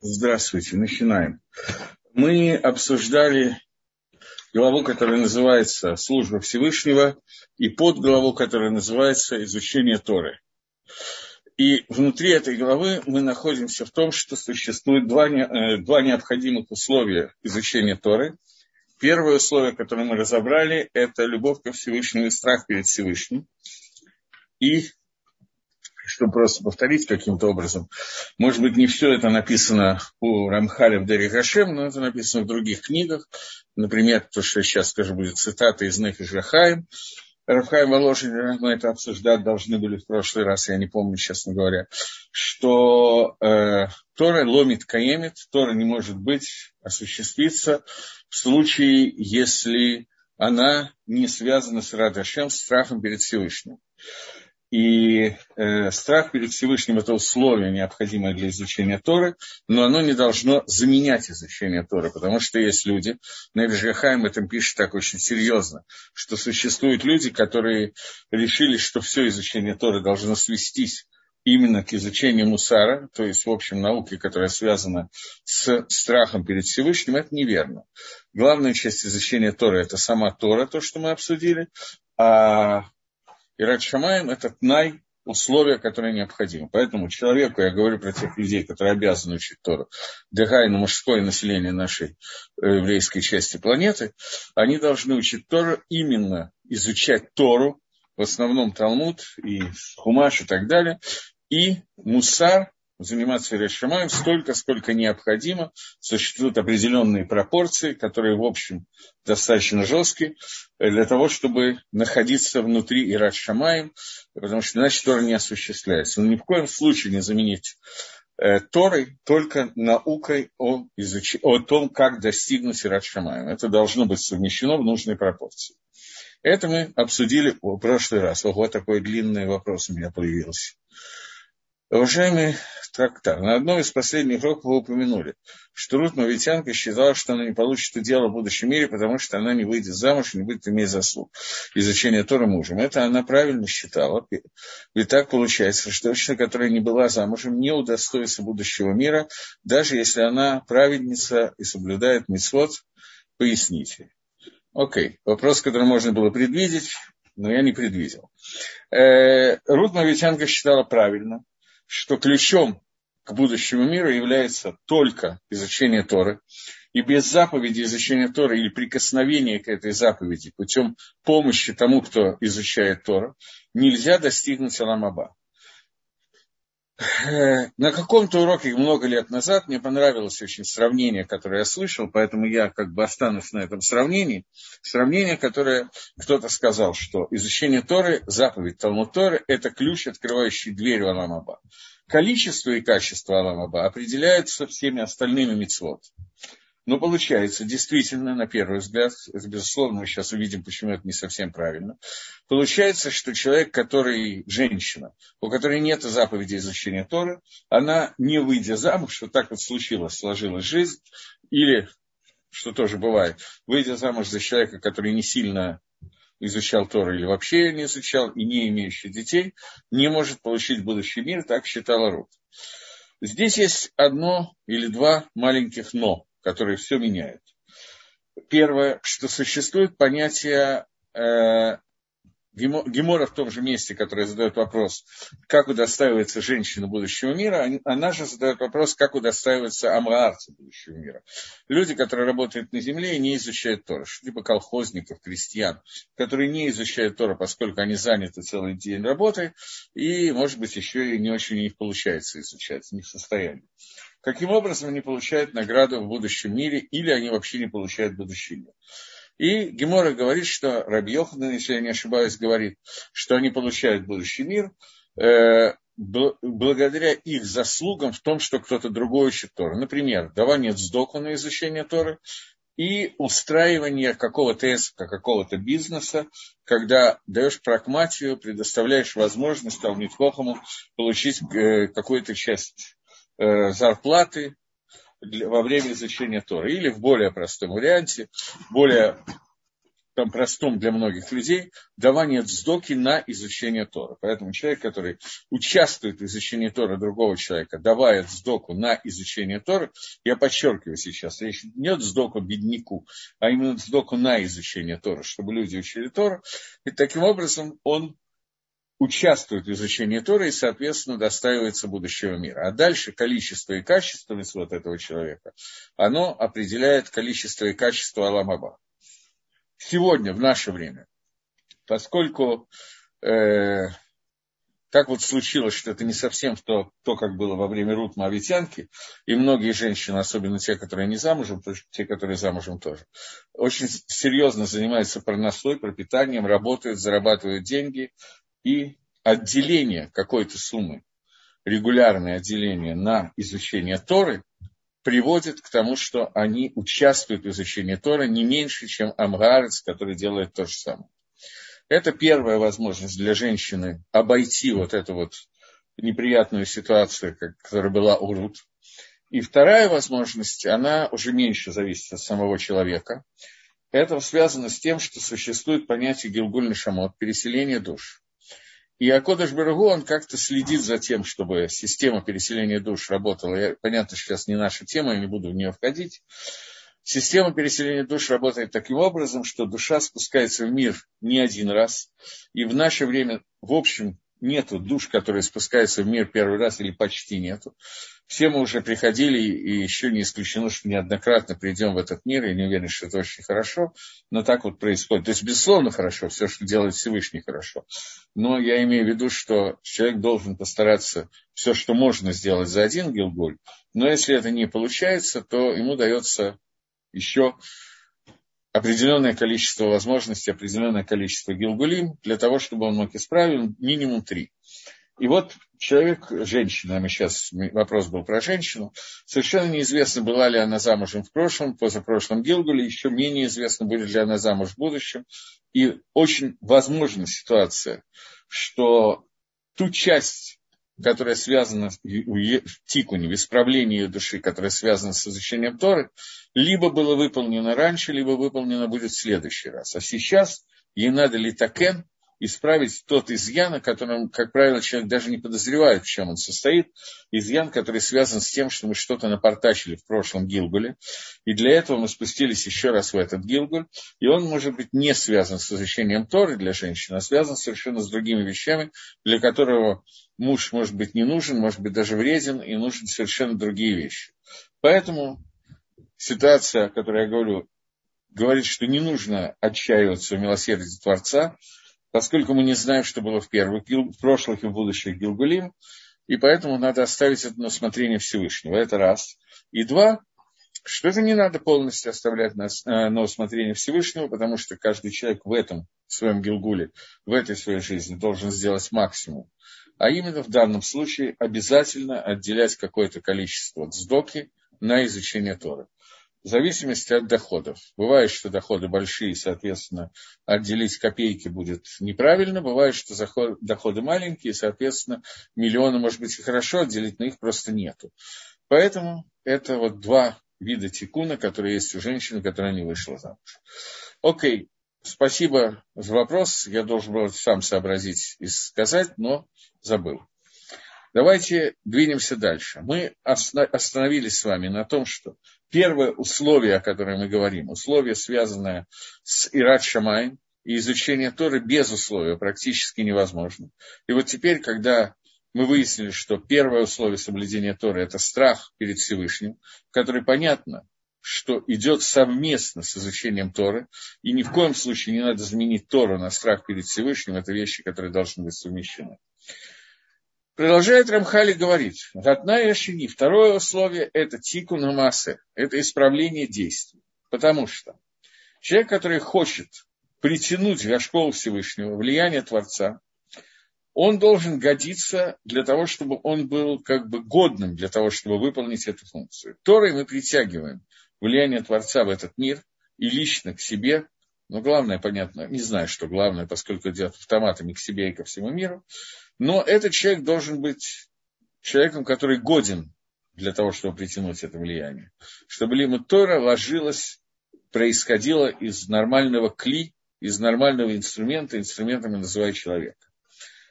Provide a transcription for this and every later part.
Здравствуйте, начинаем. Мы обсуждали главу, которая называется «Служба Всевышнего», и подглаву, которая называется «Изучение Торы». И внутри этой главы мы находимся в том, что существует два, э, два необходимых условия изучения Торы. Первое условие, которое мы разобрали, это любовь ко Всевышнему и страх перед Всевышним. И чтобы просто повторить каким-то образом. Может быть, не все это написано у Рамхаля в Дере Хашем, но это написано в других книгах. Например, то, что сейчас скажу, будет цитата из Нефиш Рахаем. Рафхайм Воложин, мы это обсуждать должны были в прошлый раз, я не помню, честно говоря, что э, Тора ломит каемит, Тора не может быть, осуществиться в случае, если она не связана с Радашем, страхом перед Всевышним. И э, страх перед Всевышним – это условие, необходимое для изучения Торы, но оно не должно заменять изучение Торы, потому что есть люди, Невишгахайм этом пишет так очень серьезно, что существуют люди, которые решили, что все изучение Торы должно свестись именно к изучению мусара, то есть, в общем, науки, которая связана с страхом перед Всевышним, это неверно. Главная часть изучения Торы – это сама Тора, то, что мы обсудили, а и Шамаем – это тнай, условия, которые необходимы. Поэтому человеку, я говорю про тех людей, которые обязаны учить Тору, Дегайну, мужское население нашей э, еврейской части планеты, они должны учить Тору именно изучать Тору, в основном Талмуд и Хумаш и так далее, и Мусар, заниматься решимаем столько, сколько необходимо. Существуют определенные пропорции, которые, в общем, достаточно жесткие, для того, чтобы находиться внутри Ират Шамаем, потому что иначе Тора не осуществляется. Но ни в коем случае не заменить э, Торой только наукой о, изуч... о том, как достигнуть Ират Шамаем. Это должно быть совмещено в нужной пропорции. Это мы обсудили в прошлый раз. Ого, такой длинный вопрос у меня появился. Уважаемый трактар, на одном из последних уроков вы упомянули, что Рут Мавитянка считала, что она не получит дело в будущем мире, потому что она не выйдет замуж и не будет иметь заслуг изучения Тора мужем. Это она правильно считала. Ведь так получается, что женщина, которая не была замужем, не удостоится будущего мира, даже если она праведница и соблюдает митцвот. Поясните. Окей, вопрос, который можно было предвидеть, но я не предвидел. Э, Рут Мавитянка считала правильно, что ключом к будущему миру является только изучение Торы. И без заповеди изучения Торы или прикосновения к этой заповеди путем помощи тому, кто изучает Тору, нельзя достигнуть Аламаба. На каком-то уроке много лет назад мне понравилось очень сравнение, которое я слышал, поэтому я как бы останусь на этом сравнении. Сравнение, которое кто-то сказал, что изучение Торы, заповедь Талмуд Торы – это ключ, открывающий дверь в Аламаба. Количество и качество Аламаба определяются всеми остальными мицвод. Но получается, действительно, на первый взгляд, безусловно, мы сейчас увидим, почему это не совсем правильно, получается, что человек, который, женщина, у которой нет заповеди изучения Торы, она, не выйдя замуж, вот так вот случилось, сложилась жизнь, или, что тоже бывает, выйдя замуж за человека, который не сильно изучал Тору или вообще не изучал, и не имеющий детей, не может получить будущий мир, так считала Рут. Здесь есть одно или два маленьких «но» которые все меняют. Первое, что существует понятие э, Гемора в том же месте, который задает вопрос, как удостаивается женщина будущего мира, она же задает вопрос, как удостаивается амраарцы будущего мира. Люди, которые работают на земле и не изучают Тора, типа колхозников, крестьян, которые не изучают Тора, поскольку они заняты целый день работой, и, может быть, еще и не очень у них получается изучать, не в состоянии. Каким образом они получают награду в будущем мире, или они вообще не получают будущий мир. И Гемора говорит, что Раби Йохан, если я не ошибаюсь, говорит, что они получают будущий мир э, благодаря их заслугам в том, что кто-то другой учит Тору. Например, давание сдоку на изучение Торы и устраивание какого-то эска, какого-то бизнеса, когда даешь прагматию, предоставляешь возможность Талмитхохаму получить э, какую-то часть зарплаты во время изучения Тора. Или в более простом варианте, более там простом для многих людей, давание цдоки на изучение Тора. Поэтому человек, который участвует в изучении Тора другого человека, давая цдоку на изучение Тора, я подчеркиваю сейчас, речь не о цдоку бедняку, а именно цдоку на изучение Тора, чтобы люди учили Тора. И таким образом он участвует в изучении Тора и, соответственно, достаивается будущего мира. А дальше количество и качество вот этого человека, оно определяет количество и качество Аламаба. Сегодня, в наше время, поскольку э, так вот случилось, что это не совсем то, то как было во время Рут Моавитянки, и многие женщины, особенно те, которые не замужем, те, которые замужем тоже, очень серьезно занимаются проносой, пропитанием, работают, зарабатывают деньги, и отделение какой-то суммы, регулярное отделение на изучение Торы, приводит к тому, что они участвуют в изучении Торы не меньше, чем Амгарец, который делает то же самое. Это первая возможность для женщины обойти вот эту вот неприятную ситуацию, которая была у Рут. И вторая возможность, она уже меньше зависит от самого человека. Это связано с тем, что существует понятие Гилгуль Шамот, переселение душ. И Акодыш Барагу, он как-то следит за тем, чтобы система переселения душ работала. Я, понятно, сейчас не наша тема, я не буду в нее входить. Система переселения душ работает таким образом, что душа спускается в мир не один раз. И в наше время, в общем, нету душ, которые спускаются в мир первый раз, или почти нету. Все мы уже приходили, и еще не исключено, что неоднократно придем в этот мир, я не уверен, что это очень хорошо, но так вот происходит. То есть, безусловно, хорошо, все, что делает Всевышний, хорошо. Но я имею в виду, что человек должен постараться все, что можно сделать за один гилгуль, но если это не получается, то ему дается еще определенное количество возможностей, определенное количество гилгулим для того, чтобы он мог исправить минимум три. И вот человек, женщина, а мы сейчас, вопрос был про женщину, совершенно неизвестно, была ли она замужем в прошлом, позапрошлом Гилгуле, еще менее известно, будет ли она замуж в будущем. И очень возможна ситуация, что ту часть которая связана в тикуне, в исправлении ее души, которая связана с изучением Торы, либо было выполнено раньше, либо выполнено будет в следующий раз. А сейчас ей надо литакен, исправить тот изъян, о котором, как правило, человек даже не подозревает, в чем он состоит. Изъян, который связан с тем, что мы что-то напортачили в прошлом Гилгуле. И для этого мы спустились еще раз в этот Гилгуль. И он может быть не связан с изучением Торы для женщины, а связан совершенно с другими вещами, для которого муж может быть не нужен, может быть даже вреден, и нужны совершенно другие вещи. Поэтому ситуация, о которой я говорю, говорит, что не нужно отчаиваться в милосердии Творца, поскольку мы не знаем, что было в первых, в прошлых и в будущих Гилгулим, и поэтому надо оставить это на усмотрение Всевышнего. Это раз. И два, что это не надо полностью оставлять на, э, на усмотрение Всевышнего, потому что каждый человек в этом в своем Гилгуле, в этой своей жизни должен сделать максимум а именно в данном случае обязательно отделять какое-то количество цдоки на изучение Торы. В зависимости от доходов. Бывает, что доходы большие, соответственно, отделить копейки будет неправильно. Бывает, что доходы маленькие, соответственно, миллионы, может быть, и хорошо отделить, но их просто нету. Поэтому это вот два вида тикуна, которые есть у женщины, которая не вышла замуж. Окей, спасибо за вопрос. Я должен был сам сообразить и сказать, но забыл. Давайте двинемся дальше. Мы остановились с вами на том, что первое условие, о котором мы говорим, условие, связанное с Ират Шамай, и изучение Торы без условия практически невозможно. И вот теперь, когда мы выяснили, что первое условие соблюдения Торы – это страх перед Всевышним, который понятно, что идет совместно с изучением Торы, и ни в коем случае не надо заменить Тору на страх перед Всевышним, это вещи, которые должны быть совмещены. Продолжает Рамхали говорить, Ратна и Ашини, второе условие – это тику на массе, это исправление действий. Потому что человек, который хочет притянуть в школу Всевышнего, влияние Творца, он должен годиться для того, чтобы он был как бы годным для того, чтобы выполнить эту функцию. Торой мы притягиваем влияние Творца в этот мир и лично к себе, но главное, понятно, не знаю, что главное, поскольку идет автоматами к себе и ко всему миру, но этот человек должен быть человеком, который годен для того, чтобы притянуть это влияние. Чтобы Лима Тора ложилась, происходила из нормального кли, из нормального инструмента, инструментами называя человека.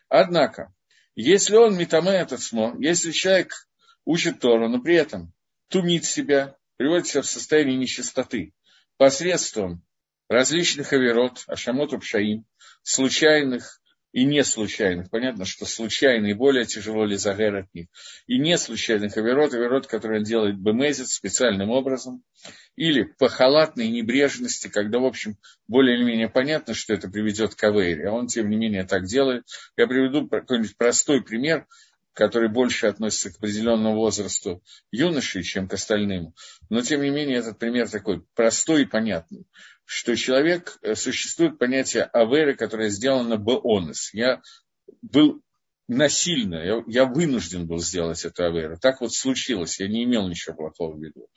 Однако, если он метаме этот смо, если человек учит Тору, но при этом тумит себя, приводит себя в состояние нечистоты посредством различных аверот, ашамот пшаим, случайных и не случайных. Понятно, что случайные более тяжело лизагер от них. И не случайных аверот, аверот, которые он делает бемезит специальным образом. Или по халатной небрежности, когда, в общем, более или менее понятно, что это приведет к авере, а он, тем не менее, так делает. Я приведу какой-нибудь простой пример, который больше относится к определенному возрасту юноши, чем к остальным. Но, тем не менее, этот пример такой простой и понятный что человек, э, существует понятие аверы, которое сделано бонус. Я был насильно, я, я вынужден был сделать эту аверу. Так вот случилось, я не имел ничего плохого в виду.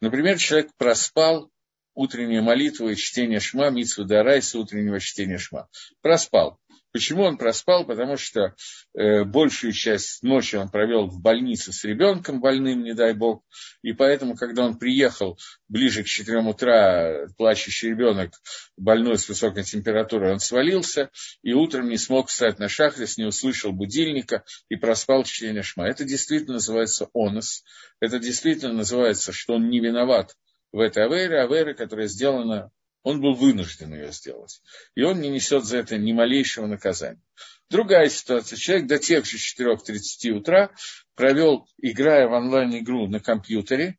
Например, человек проспал утреннюю молитву и чтение шма, митсву дарайса утреннего чтения шма. Проспал. Почему он проспал? Потому что э, большую часть ночи он провел в больнице с ребенком больным, не дай бог. И поэтому, когда он приехал ближе к 4 утра, плачущий ребенок, больной с высокой температурой, он свалился. И утром не смог встать на шахрис, не услышал будильника и проспал чтение шма. Это действительно называется онос. Это действительно называется, что он не виноват в этой авере, авере, которая сделана он был вынужден ее сделать. И он не несет за это ни малейшего наказания. Другая ситуация. Человек до тех же 4.30 утра провел, играя в онлайн-игру на компьютере,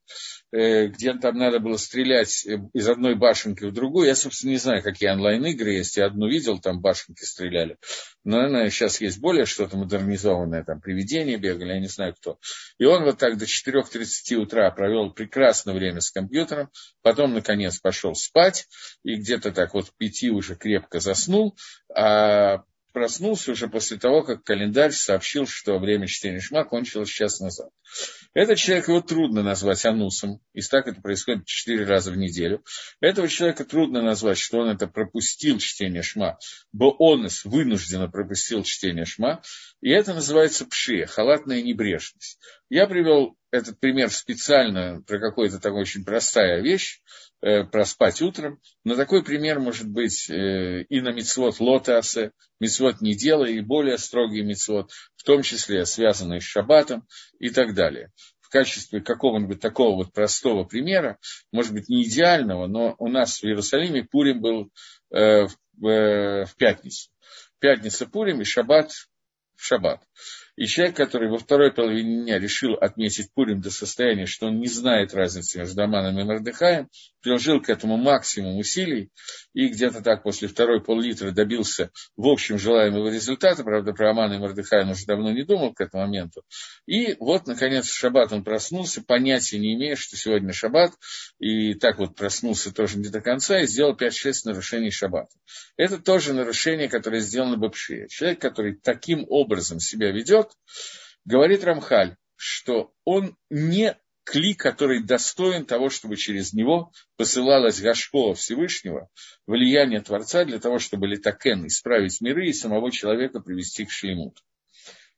Э, где там надо было стрелять э, из одной башенки в другую. Я, собственно, не знаю, какие онлайн-игры есть. Я одну видел, там башенки стреляли. Но, наверное, сейчас есть более что-то модернизованное, там привидения бегали, я не знаю кто. И он вот так до 4.30 утра провел прекрасное время с компьютером, потом, наконец, пошел спать, и где-то так вот к пяти уже крепко заснул, а проснулся уже после того, как календарь сообщил, что время чтения Шма кончилось час назад. Этот человек его трудно назвать анусом, и так это происходит четыре раза в неделю. Этого человека трудно назвать, что он это пропустил чтение Шма, бо он вынужденно пропустил чтение Шма, и это называется пшия, халатная небрежность. Я привел этот пример специально про какую-то такую очень простая вещь, э, проспать утром. Но такой пример может быть э, и на мицвод лотасе, мицвод не делай, и более строгий мицвод, в том числе связанный с шаббатом и так далее. В качестве какого-нибудь такого вот простого примера, может быть, не идеального, но у нас в Иерусалиме Пурим был э, в пятницу. Пятница Пурим и шаббат в шаббат. И человек, который во второй половине дня решил отметить Пурим до состояния, что он не знает разницы между Аманом и Мордыхаем, приложил к этому максимум усилий и где-то так после второй пол-литра добился в общем желаемого результата. Правда, про Амана и Мордыхая он уже давно не думал к этому моменту. И вот, наконец, в шаббат он проснулся, понятия не имея, что сегодня шаббат, и так вот проснулся тоже не до конца и сделал 5-6 нарушений шаббата. Это тоже нарушение, которое сделано Бабшия. Человек, который таким образом себя ведет, говорит Рамхаль, что он не кли, который достоин того, чтобы через него посылалась Гашкова Всевышнего, влияние Творца для того, чтобы Литакен исправить миры и самого человека привести к шлемуту.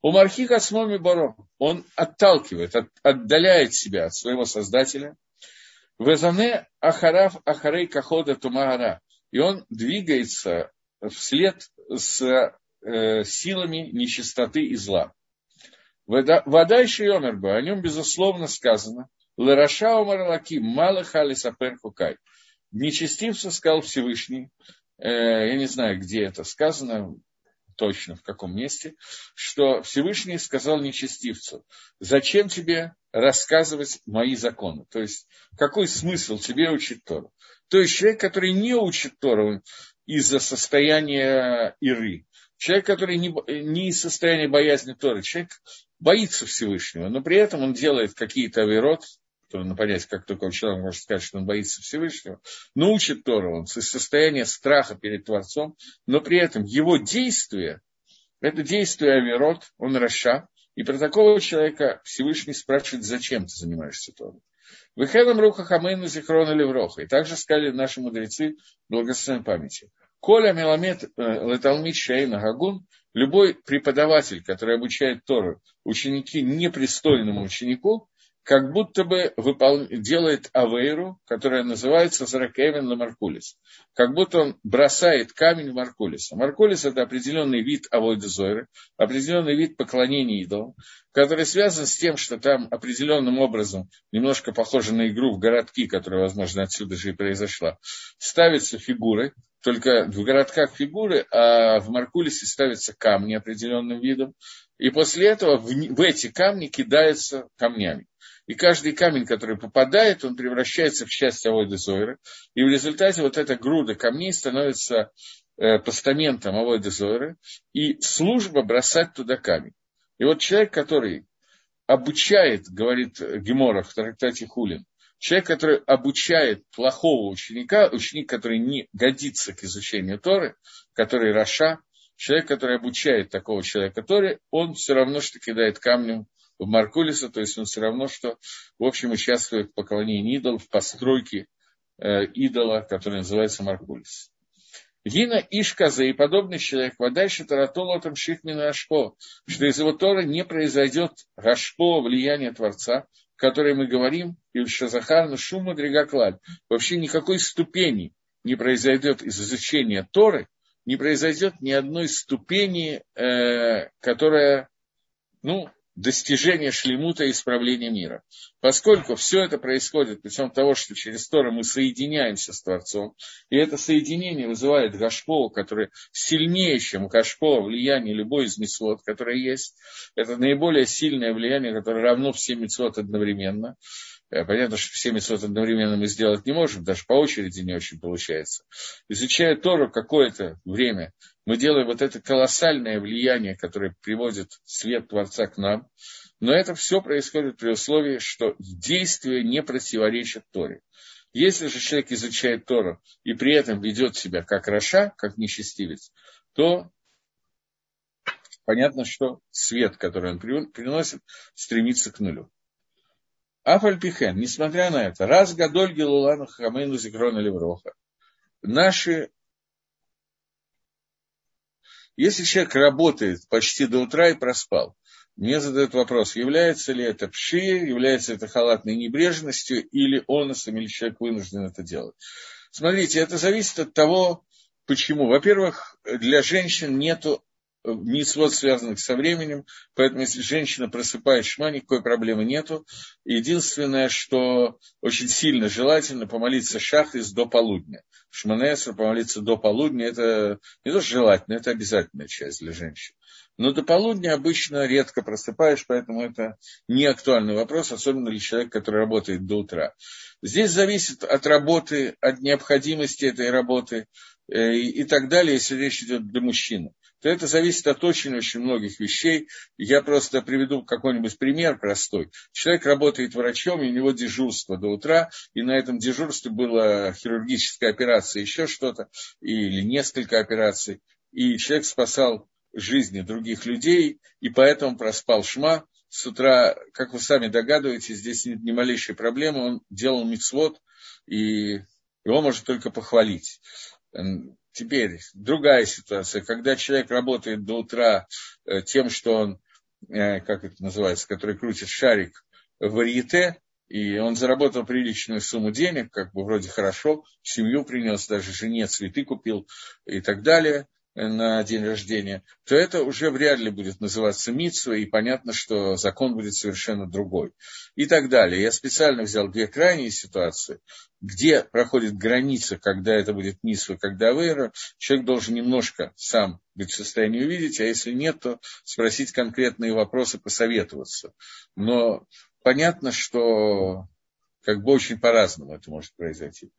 У Мархика Смоми Баро он отталкивает, от, отдаляет себя от своего Создателя. Везане Ахарав Ахарей Кахода Тумагара. И он двигается вслед с э, силами нечистоты и зла. Вода еще Йомерба, о нем, безусловно, сказано, Лараша Умарлаки, Мало Хали Сапер Хукай. Нечестивцу сказал Всевышний, э, я не знаю, где это сказано, точно в каком месте, что Всевышний сказал нечестивцу, зачем тебе рассказывать мои законы? То есть, какой смысл тебе учить Тору? То есть, человек, который не учит Тору из-за состояния Иры, человек, который не, не из состояния боязни Торы, человек боится Всевышнего, но при этом он делает какие-то авирот, трудно понять, как только человек может сказать, что он боится Всевышнего, но учит Тору он из состояния страха перед Творцом, но при этом его действие, это действие авирот, он раша, и про такого человека Всевышний спрашивает, зачем ты занимаешься Торой. Выхедом руха хамейну зихрона левроха. И также сказали наши мудрецы благословенной памяти. Коля Меламед э, Леталмит Шейна Гагун, любой преподаватель, который обучает Тору, ученики непристойному ученику, как будто бы выпол... делает авейру, которая называется Заракевин Ламаркулис. Как будто он бросает камень в Маркулиса. Маркулис – это определенный вид авойдезойры, определенный вид поклонения идолам, который связан с тем, что там определенным образом, немножко похоже на игру в городки, которая, возможно, отсюда же и произошла, ставятся фигуры, только в городках фигуры, а в Маркулисе ставятся камни определенным видом, и после этого в, в эти камни кидаются камнями. И каждый камень, который попадает, он превращается в часть Авойда Зойра. И в результате вот эта груда камней становится э, постаментом Авойда Зойра. И служба бросать туда камень. И вот человек, который обучает, говорит Гемора в трактате Хулин, человек, который обучает плохого ученика, ученик, который не годится к изучению Торы, который Раша, человек, который обучает такого человека Торы, он все равно, что кидает камнем в Маркулиса, то есть он все равно, что, в общем, участвует в поклонении идолов, в постройке э, идола, который называется Маркулис. Гина Ишказа и подобный человек, дальше Таратолотом Шихмина Ашпо, что из его Тора не произойдет Гашпо, влияние Творца, которой мы говорим, и в Шазахарну Шума Дригаклаль. Вообще никакой ступени не произойдет из изучения Торы, не произойдет ни одной ступени, э, которая, ну, достижения шлемута и исправления мира. Поскольку все это происходит путем того, что через Тору мы соединяемся с Творцом, и это соединение вызывает Гашпо, который сильнее, чем Гашпо, влияние любой из мецвод, которое есть. Это наиболее сильное влияние, которое равно всем мецвод одновременно. Э, понятно, что все мецвод одновременно мы сделать не можем, даже по очереди не очень получается. Изучая Тору какое-то время, мы делаем вот это колоссальное влияние, которое приводит свет Творца к нам. Но это все происходит при условии, что действие не противоречит Торе. Если же человек изучает Тору и при этом ведет себя как Раша, как нечестивец, то понятно, что свет, который он приносит, стремится к нулю. Афальпихен, несмотря на это, раз Гадоль Гелулану Хамейну Зикрона Левроха, наши если человек работает почти до утра и проспал, мне задают вопрос, является ли это пши, является это халатной небрежностью или оносом, или человек вынужден это делать. Смотрите, это зависит от того, почему. Во-первых, для женщин нет митцвот, связанных со временем, поэтому если женщина просыпает шма, никакой проблемы нету. Единственное, что очень сильно желательно помолиться шахрис до полудня. Шманесра помолиться до полудня, это не то желательно, это обязательная часть для женщин. Но до полудня обычно редко просыпаешь, поэтому это не актуальный вопрос, особенно для человека, который работает до утра. Здесь зависит от работы, от необходимости этой работы э, и так далее, если речь идет для мужчины то это зависит от очень-очень многих вещей. Я просто приведу какой-нибудь пример простой. Человек работает врачом, и у него дежурство до утра, и на этом дежурстве была хирургическая операция, еще что-то, или несколько операций, и человек спасал жизни других людей, и поэтому проспал шма. С утра, как вы сами догадываетесь, здесь нет ни малейшей проблемы, он делал мицвод, и его можно только похвалить. Теперь другая ситуация, когда человек работает до утра э, тем, что он, э, как это называется, который крутит шарик в варьете, и он заработал приличную сумму денег, как бы вроде хорошо, семью принес, даже жене цветы купил и так далее на день рождения, то это уже вряд ли будет называться митсва, и понятно, что закон будет совершенно другой. И так далее. Я специально взял две крайние ситуации, где проходит граница, когда это будет митсва, когда вера. Человек должен немножко сам быть в состоянии увидеть, а если нет, то спросить конкретные вопросы, посоветоваться. Но понятно, что как бы очень по-разному это может произойти.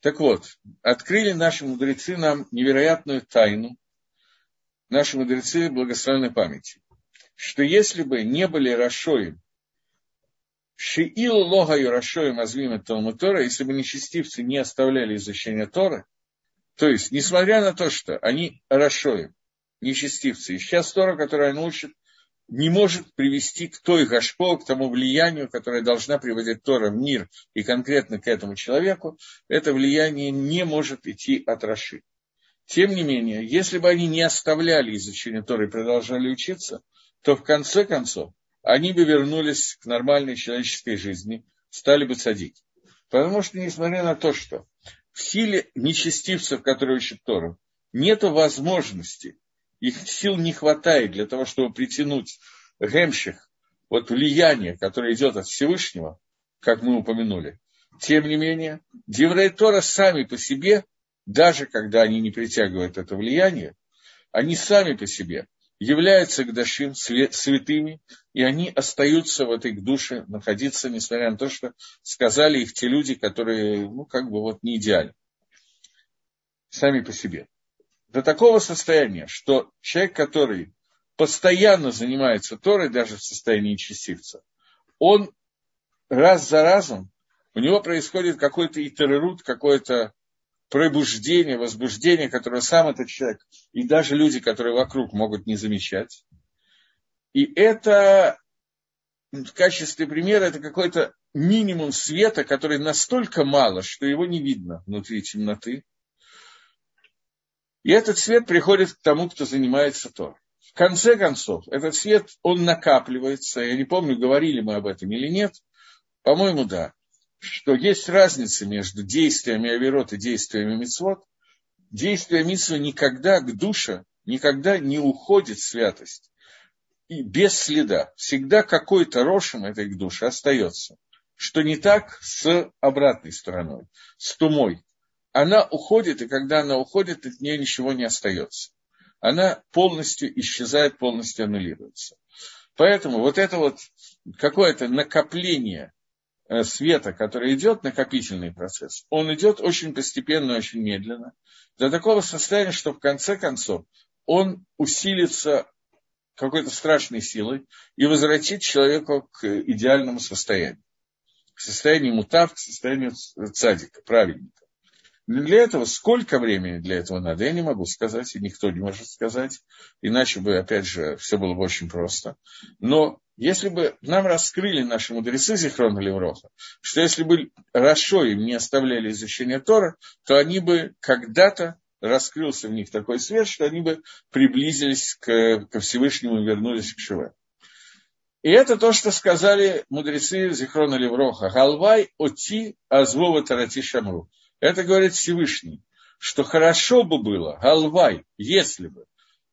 Так вот, открыли наши мудрецы нам невероятную тайну, наши мудрецы благословенной памяти, что если бы не были Рашоем, Шиил логаю Рашоем азвима Талмуд Тора, если бы нечестивцы не оставляли изучения Тора, то есть, несмотря на то, что они Рашоем, нечестивцы, и сейчас Тора, которая научит не может привести к той гашпо, к тому влиянию, которое должна приводить Тора в мир и конкретно к этому человеку, это влияние не может идти от Раши. Тем не менее, если бы они не оставляли изучение Торы и продолжали учиться, то в конце концов они бы вернулись к нормальной человеческой жизни, стали бы садить. Потому что, несмотря на то, что в силе нечестивцев, которые учат Тору, нет возможности, их сил не хватает для того, чтобы притянуть гемших, вот влияние, которое идет от Всевышнего, как мы упомянули. Тем не менее, Деврей Тора сами по себе, даже когда они не притягивают это влияние, они сами по себе являются Гдашим святыми, и они остаются в этой душе находиться, несмотря на то, что сказали их те люди, которые, ну, как бы вот не идеальны. Сами по себе. До такого состояния, что человек, который постоянно занимается Торой, даже в состоянии частица, он раз за разом, у него происходит какой-то итерерут, какое-то пробуждение, возбуждение, которое сам этот человек и даже люди, которые вокруг, могут не замечать. И это в качестве примера это какой-то минимум света, который настолько мало, что его не видно внутри темноты. И этот свет приходит к тому, кто занимается Тор. В конце концов, этот свет, он накапливается. Я не помню, говорили мы об этом или нет. По-моему, да что есть разница между действиями Аверот и действиями Мицвод. Действие Мицвы никогда к душе, никогда не уходит святость. И без следа. Всегда какой-то рошем этой к душе остается. Что не так с обратной стороной, с тумой. Она уходит, и когда она уходит, от нее ничего не остается. Она полностью исчезает, полностью аннулируется. Поэтому вот это вот какое-то накопление Э, света, который идет, накопительный процесс, он идет очень постепенно, очень медленно, до такого состояния, что в конце концов он усилится какой-то страшной силой и возвратит человека к идеальному состоянию, к состоянию мутав, к состоянию цадика, праведника. Но для этого сколько времени для этого надо, я не могу сказать, и никто не может сказать, иначе бы, опять же, все было бы очень просто. Но если бы нам раскрыли наши мудрецы Зихрона Левроха, что если бы Рашо им не оставляли изучение Тора, то они бы когда-то раскрылся в них такой свет, что они бы приблизились к, ко Всевышнему и вернулись к Шиве. И это то, что сказали мудрецы Зихрона Левроха. Галвай оти азвова тарати шамру. Это говорит Всевышний, что хорошо бы было, галвай, если бы,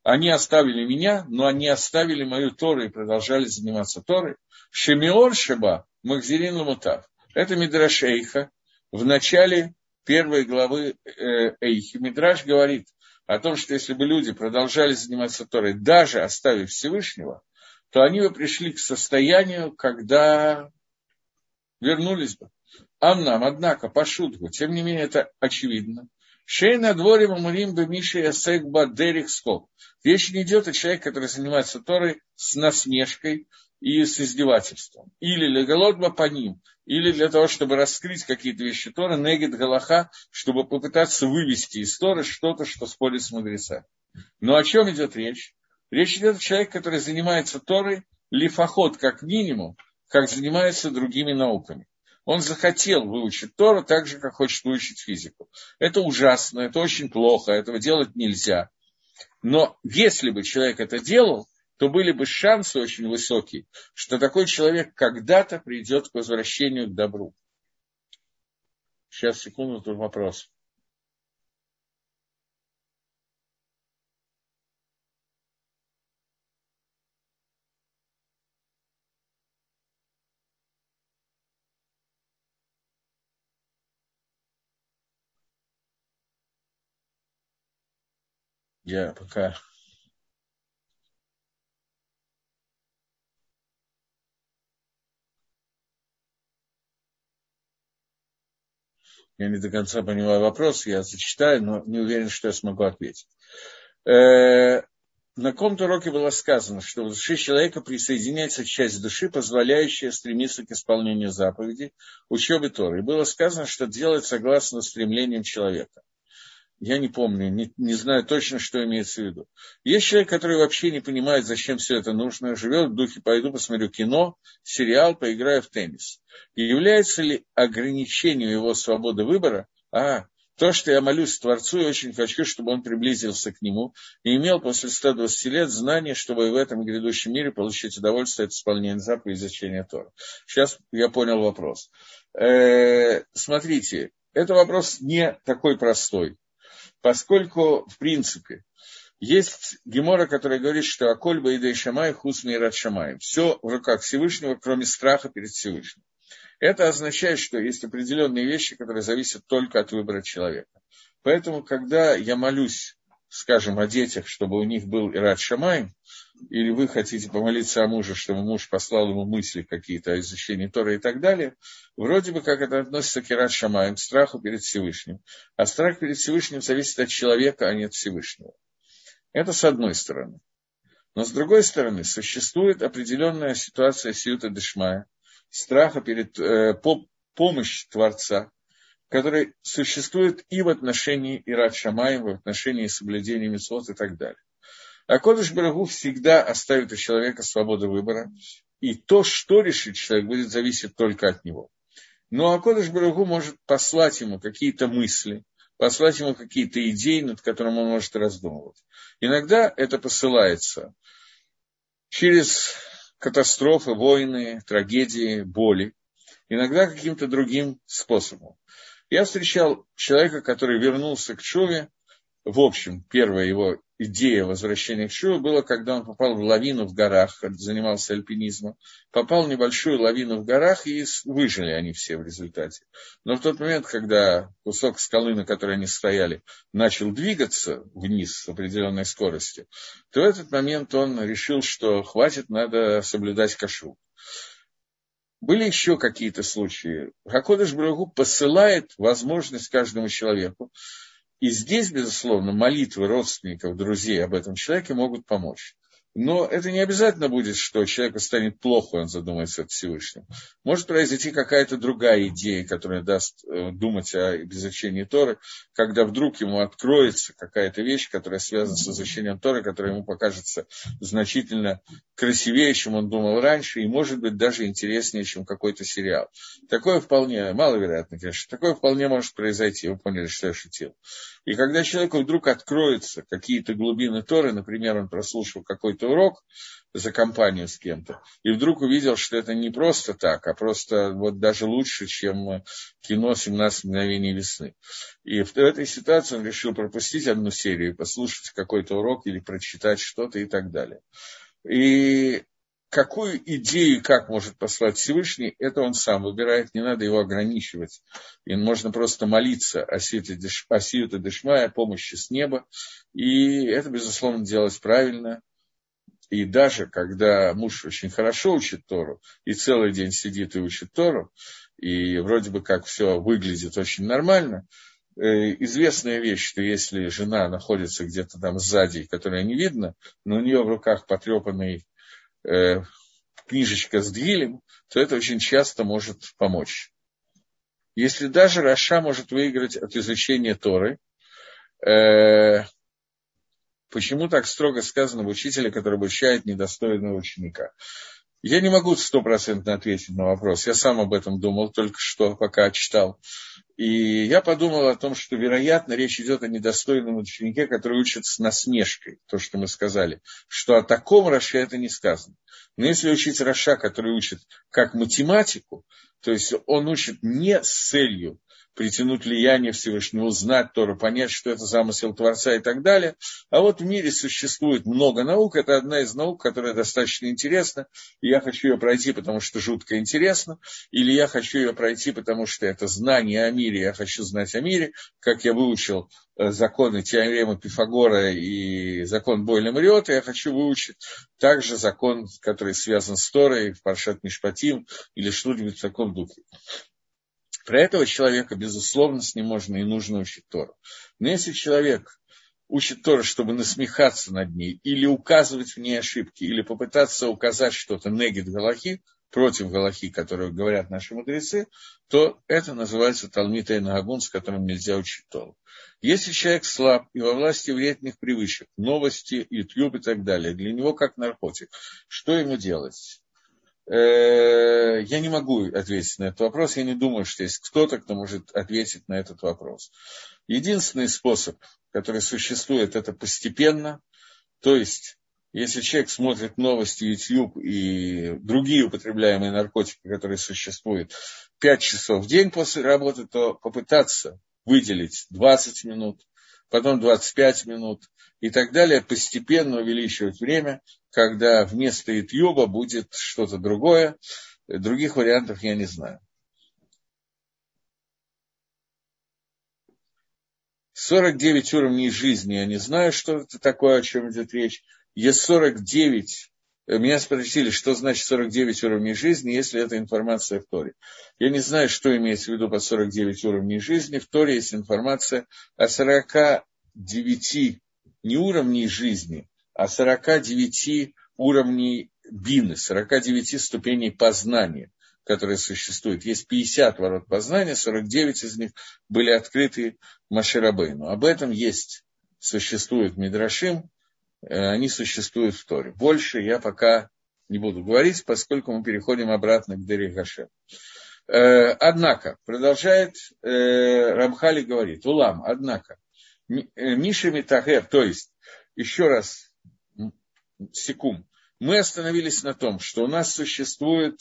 они оставили меня, но они оставили мою Тору и продолжали заниматься Торой. Шемиор Шеба Махзирин Ламутав. Это Мидраш Эйха. В начале первой главы э, Эйхи Мидраш говорит о том, что если бы люди продолжали заниматься Торой, даже оставив Всевышнего, то они бы пришли к состоянию, когда вернулись бы. Амнам, однако, по шутку, тем не менее, это очевидно, Шей на дворе мамурим бы Миша Ясек Бадерих Скоп. Речь не идет о человеке, который занимается Торой с насмешкой и с издевательством. Или леголодба по ним, или для того, чтобы раскрыть какие-то вещи Торы, негит Галаха, чтобы попытаться вывести из Торы что-то, что спорит с мудрецами. Но о чем идет речь? Речь идет о человеке, который занимается Торой, лифоход как минимум, как занимается другими науками. Он захотел выучить Тору так же, как хочет выучить физику. Это ужасно, это очень плохо, этого делать нельзя. Но если бы человек это делал, то были бы шансы очень высокие, что такой человек когда-то придет к возвращению к добру. Сейчас, секунду, тут вопрос. Я пока... Я не до конца понимаю вопрос, я зачитаю, но не уверен, что я смогу ответить. Э, на каком-то уроке было сказано, что в душе человека присоединяется часть души, позволяющая стремиться к исполнению заповедей, учебе Торы. И было сказано, что делать согласно стремлениям человека я не помню, не, не знаю точно, что имеется в виду. Есть человек, который вообще не понимает, зачем все это нужно, живет в духе, пойду посмотрю кино, сериал, поиграю в теннис. И является ли ограничением его свободы выбора, а, То, что я молюсь Творцу, и очень хочу, чтобы он приблизился к нему и имел после 120 лет знание, чтобы в этом грядущем мире получить удовольствие от исполнения заповедей изучения Тора. Сейчас я понял вопрос. Э, смотрите, это вопрос не такой простой, поскольку, в принципе, есть Гемора, которая говорит, что Акольба и Шамай, Хусми и Рад Шамай. Все в руках Всевышнего, кроме страха перед Всевышним. Это означает, что есть определенные вещи, которые зависят только от выбора человека. Поэтому, когда я молюсь, скажем, о детях, чтобы у них был Ират Шамай, или вы хотите помолиться о муже, чтобы муж послал ему мысли какие-то о изучении Тора и так далее, вроде бы как это относится к Ират Шамай, к страху перед Всевышним. А страх перед Всевышним зависит от человека, а не от Всевышнего. Это с одной стороны. Но с другой стороны, существует определенная ситуация Сиюта Дешмая, страха перед э, по, помощь Творца, который существует и в отношении Ират Шамаем, в отношении соблюдения Мисвод и так далее. А Кодыш Барагу всегда оставит у человека свободу выбора, и то, что решит человек, будет зависеть только от него. Но Акодыш Барагу может послать ему какие-то мысли, послать ему какие-то идеи, над которыми он может раздумывать. Иногда это посылается через катастрофы, войны, трагедии, боли, иногда каким-то другим способом. Я встречал человека, который вернулся к Чуве, в общем, первая его идея возвращения к Шиву была, когда он попал в лавину в горах, занимался альпинизмом, попал в небольшую лавину в горах, и выжили они все в результате. Но в тот момент, когда кусок скалы, на которой они стояли, начал двигаться вниз с определенной скоростью, то в этот момент он решил, что хватит, надо соблюдать кашу. Были еще какие-то случаи. Хакодыш Брагу посылает возможность каждому человеку и здесь, безусловно, молитвы родственников, друзей об этом человеке могут помочь. Но это не обязательно будет, что человеку станет плохо, он задумается о Всевышнем. Может произойти какая-то другая идея, которая даст э, думать о изучении Торы, когда вдруг ему откроется какая-то вещь, которая связана с изучением Торы, которая ему покажется значительно красивее, чем он думал раньше, и, может быть, даже интереснее, чем какой-то сериал. Такое вполне, маловероятно, конечно, такое вполне может произойти. Вы поняли, что я шутил. И когда человеку вдруг откроются какие-то глубины Торы, например, он прослушал какой-то урок за компанию с кем-то, и вдруг увидел, что это не просто так, а просто вот даже лучше, чем кино «17 мгновений весны». И в этой ситуации он решил пропустить одну серию, послушать какой-то урок или прочитать что-то и так далее. И какую идею, как может послать Всевышний, это он сам выбирает, не надо его ограничивать. И можно просто молиться о Сиюта Дешмая, помощи с неба. И это, безусловно, делать правильно. И даже когда муж очень хорошо учит Тору, и целый день сидит и учит Тору, и вроде бы как все выглядит очень нормально, э, известная вещь, что если жена находится где-то там сзади, которая не видно, но у нее в руках потрепанный э, книжечка с Дгилем, то это очень часто может помочь. Если даже Раша может выиграть от изучения Торы, э, почему так строго сказано в учителе, который обучает недостойного ученика? Я не могу стопроцентно ответить на вопрос. Я сам об этом думал только что, пока читал. И я подумал о том, что, вероятно, речь идет о недостойном ученике, который учится с насмешкой, то, что мы сказали, что о таком Раше это не сказано. Но если учить Раша, который учит как математику, то есть он учит не с целью притянуть влияние Всевышнего, узнать Тору, понять, что это замысел Творца и так далее. А вот в мире существует много наук, это одна из наук, которая достаточно интересна, и я хочу ее пройти, потому что жутко интересно, или я хочу ее пройти, потому что это знание о мире, я хочу знать о мире, как я выучил э, законы теоремы Пифагора и закон Бойля Мариота, я хочу выучить также закон, который связан с Торой, в Паршат Мишпатим или что-нибудь в таком духе. Про этого человека, безусловно, с ним можно и нужно учить Тору. Но если человек учит Тору, чтобы насмехаться над ней, или указывать в ней ошибки, или попытаться указать что-то негид Галахи, против Галахи, которые говорят наши мудрецы, то это называется Талмит Нагун, с которым нельзя учить Тору. Если человек слаб и во власти вредных привычек, новости, YouTube и так далее, для него как наркотик, что ему делать? Э, я не могу ответить на этот вопрос. Я не думаю, что есть кто-то, кто может ответить на этот вопрос. Единственный способ, который существует, это постепенно. То есть, если человек смотрит новости YouTube и другие употребляемые наркотики, которые существуют, 5 часов в день после работы, то попытаться выделить 20 минут, потом 25 минут и так далее, постепенно увеличивать время, когда вместо Ютьюба будет что-то другое. Других вариантов я не знаю. 49 уровней жизни, я не знаю, что это такое, о чем идет речь. Есть 49, меня спросили, что значит 49 уровней жизни, если это информация в Торе. Я не знаю, что имеется в виду под 49 уровней жизни. В Торе есть информация о 49 не уровней жизни, а 49 уровней бины, 49 ступеней познания, которые существуют. Есть 50 ворот познания, 49 из них были открыты Маширабейну. Об этом есть, существует Мидрашим, э, они существуют в Торе. Больше я пока не буду говорить, поскольку мы переходим обратно к Дери Гашем. Э, однако, продолжает э, Рамхали говорит, Улам, однако, Миша Митагер, то есть, еще раз, секунд, мы остановились на том, что у нас существует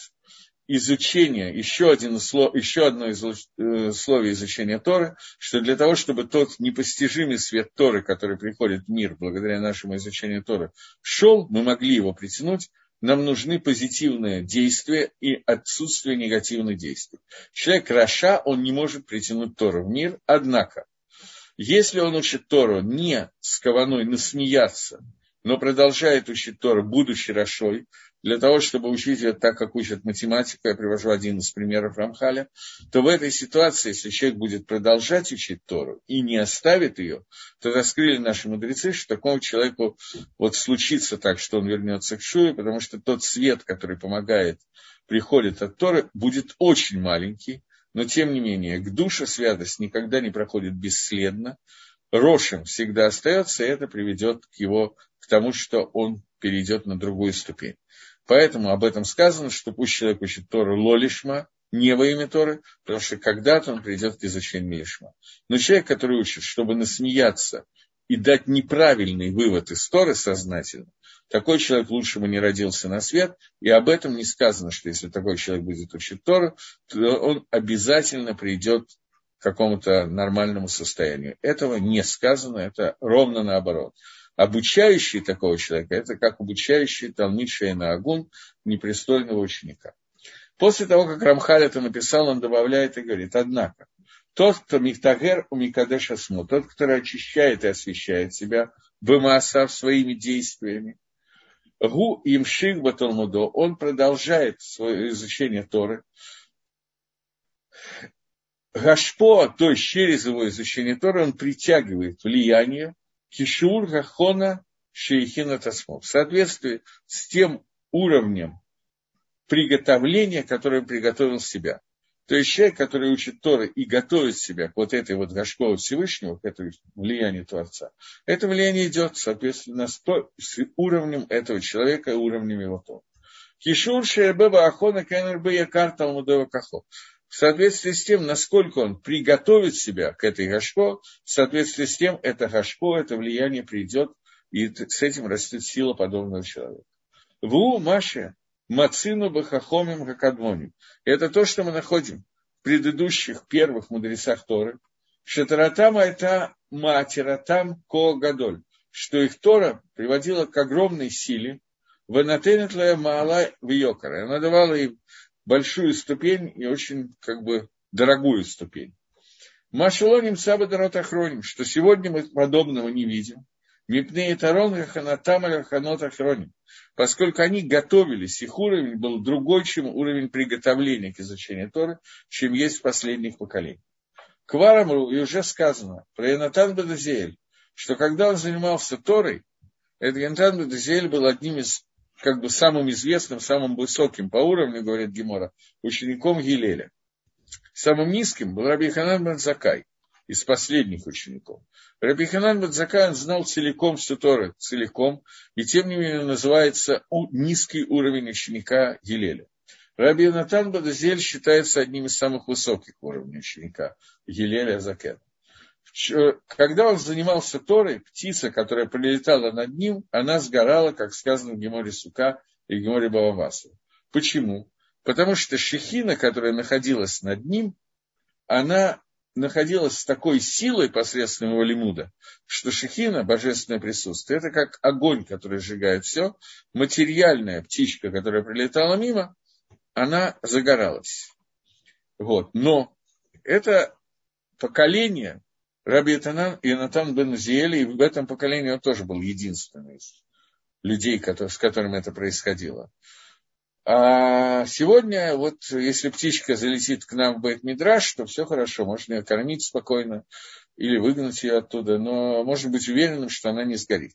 изучение, еще, один, еще одно из э, изучения Торы, что для того, чтобы тот непостижимый свет Торы, который приходит в мир благодаря нашему изучению Торы, шел, мы могли его притянуть, нам нужны позитивные действия и отсутствие негативных действий. Человек Раша, он не может притянуть Тору в мир, однако, если он учит Тору не с кованой насмеяться, но продолжает учить Тору, будучи Рашой, для того, чтобы учить ее так, как учат математику, я привожу один из примеров Рамхаля, то в этой ситуации, если человек будет продолжать учить Тору и не оставит ее, то раскрыли наши мудрецы, что такому человеку вот случится так, что он вернется к Шуе, потому что тот свет, который помогает, приходит от Торы, будет очень маленький, но тем не менее, к душе святость никогда не проходит бесследно, Рошем всегда остается, и это приведет к его, к тому, что он перейдет на другую ступень. Поэтому об этом сказано, что пусть человек учит Тору лолишма, не во имя Торы, потому что когда-то он придет к изучению Лишма. Но человек, который учит, чтобы насмеяться и дать неправильный вывод из Торы сознательно, такой человек лучше бы не родился на свет, и об этом не сказано, что если такой человек будет учить Тору, то он обязательно придет к какому-то нормальному состоянию. Этого не сказано, это ровно наоборот. Обучающий такого человека, это как обучающий Талмит Шейна Агун, непристойного ученика. После того, как Рамхаль это написал, он добавляет и говорит, однако, тот, кто Михтагер у Микадеша Сму, тот, который очищает и освещает себя, Бемаасав своими действиями, Гу имших баталмудо, он продолжает свое изучение Торы. Гашпо, то есть через его изучение Торы, он притягивает влияние кишур гахона шейхина тасмо. В соответствии с тем уровнем приготовления, которое приготовил себя. То есть человек, который учит Торы и готовит себя к вот этой вот Гашкову Всевышнего, к этому влиянию Творца, это влияние идет, соответственно, с, уровнем этого человека и уровнем его Торы. Кишур Шербеба Ахона Кенербе Якар Талмудова Кахо. В соответствии с тем, насколько он приготовит себя к этой Гашко, в соответствии с тем, это Гашко, это влияние придет, и с этим растет сила подобного человека. Ву Маша Мацину Бахахомим Хакадмоним. Это то, что мы находим в предыдущих первых мудрецах Торы. Шатаратам это Маатиратам Коагадоль, что их Тора приводила к огромной силе, Ванатенетлая Маала в Йокара. Она давала им большую ступень и очень как бы дорогую ступень. Машулоним Сабадарот Ахроним, что сегодня мы подобного не видим. Мипней Тарон Ханатам Ханот Ахроним поскольку они готовились, их уровень был другой, чем уровень приготовления к изучению Торы, чем есть в последних поколениях. Кварамру и уже сказано про Янатан Бадазиэль, что когда он занимался Торой, этот Янатан Бадазиэль был одним из, как бы самым известным, самым высоким по уровню, говорит Гемора, учеником Гилеля. Самым низким был Раби Ханан Бензакай из последних учеников. Раби Ханан Бадзакан знал целиком всю Торы, целиком, и тем не менее называется низкий уровень ученика Гилеля. Раби Натан Бадазель считается одним из самых высоких уровней ученика Елеля Закен. Когда он занимался Торой, птица, которая прилетала над ним, она сгорала, как сказано в Геморе Сука и Геморе Баламаса. Почему? Потому что шехина, которая находилась над ним, она находилась с такой силой посредством его лимуда, что шехина, божественное присутствие, это как огонь, который сжигает все, материальная птичка, которая прилетала мимо, она загоралась. Вот. Но это поколение Раби Ятанан и Натан бен Зиэли, и в этом поколении он тоже был единственный из людей, с которыми это происходило. А сегодня, вот если птичка залетит к нам в Бейт-Мидраш, то все хорошо, можно ее кормить спокойно или выгнать ее оттуда, но можно быть уверенным, что она не сгорит.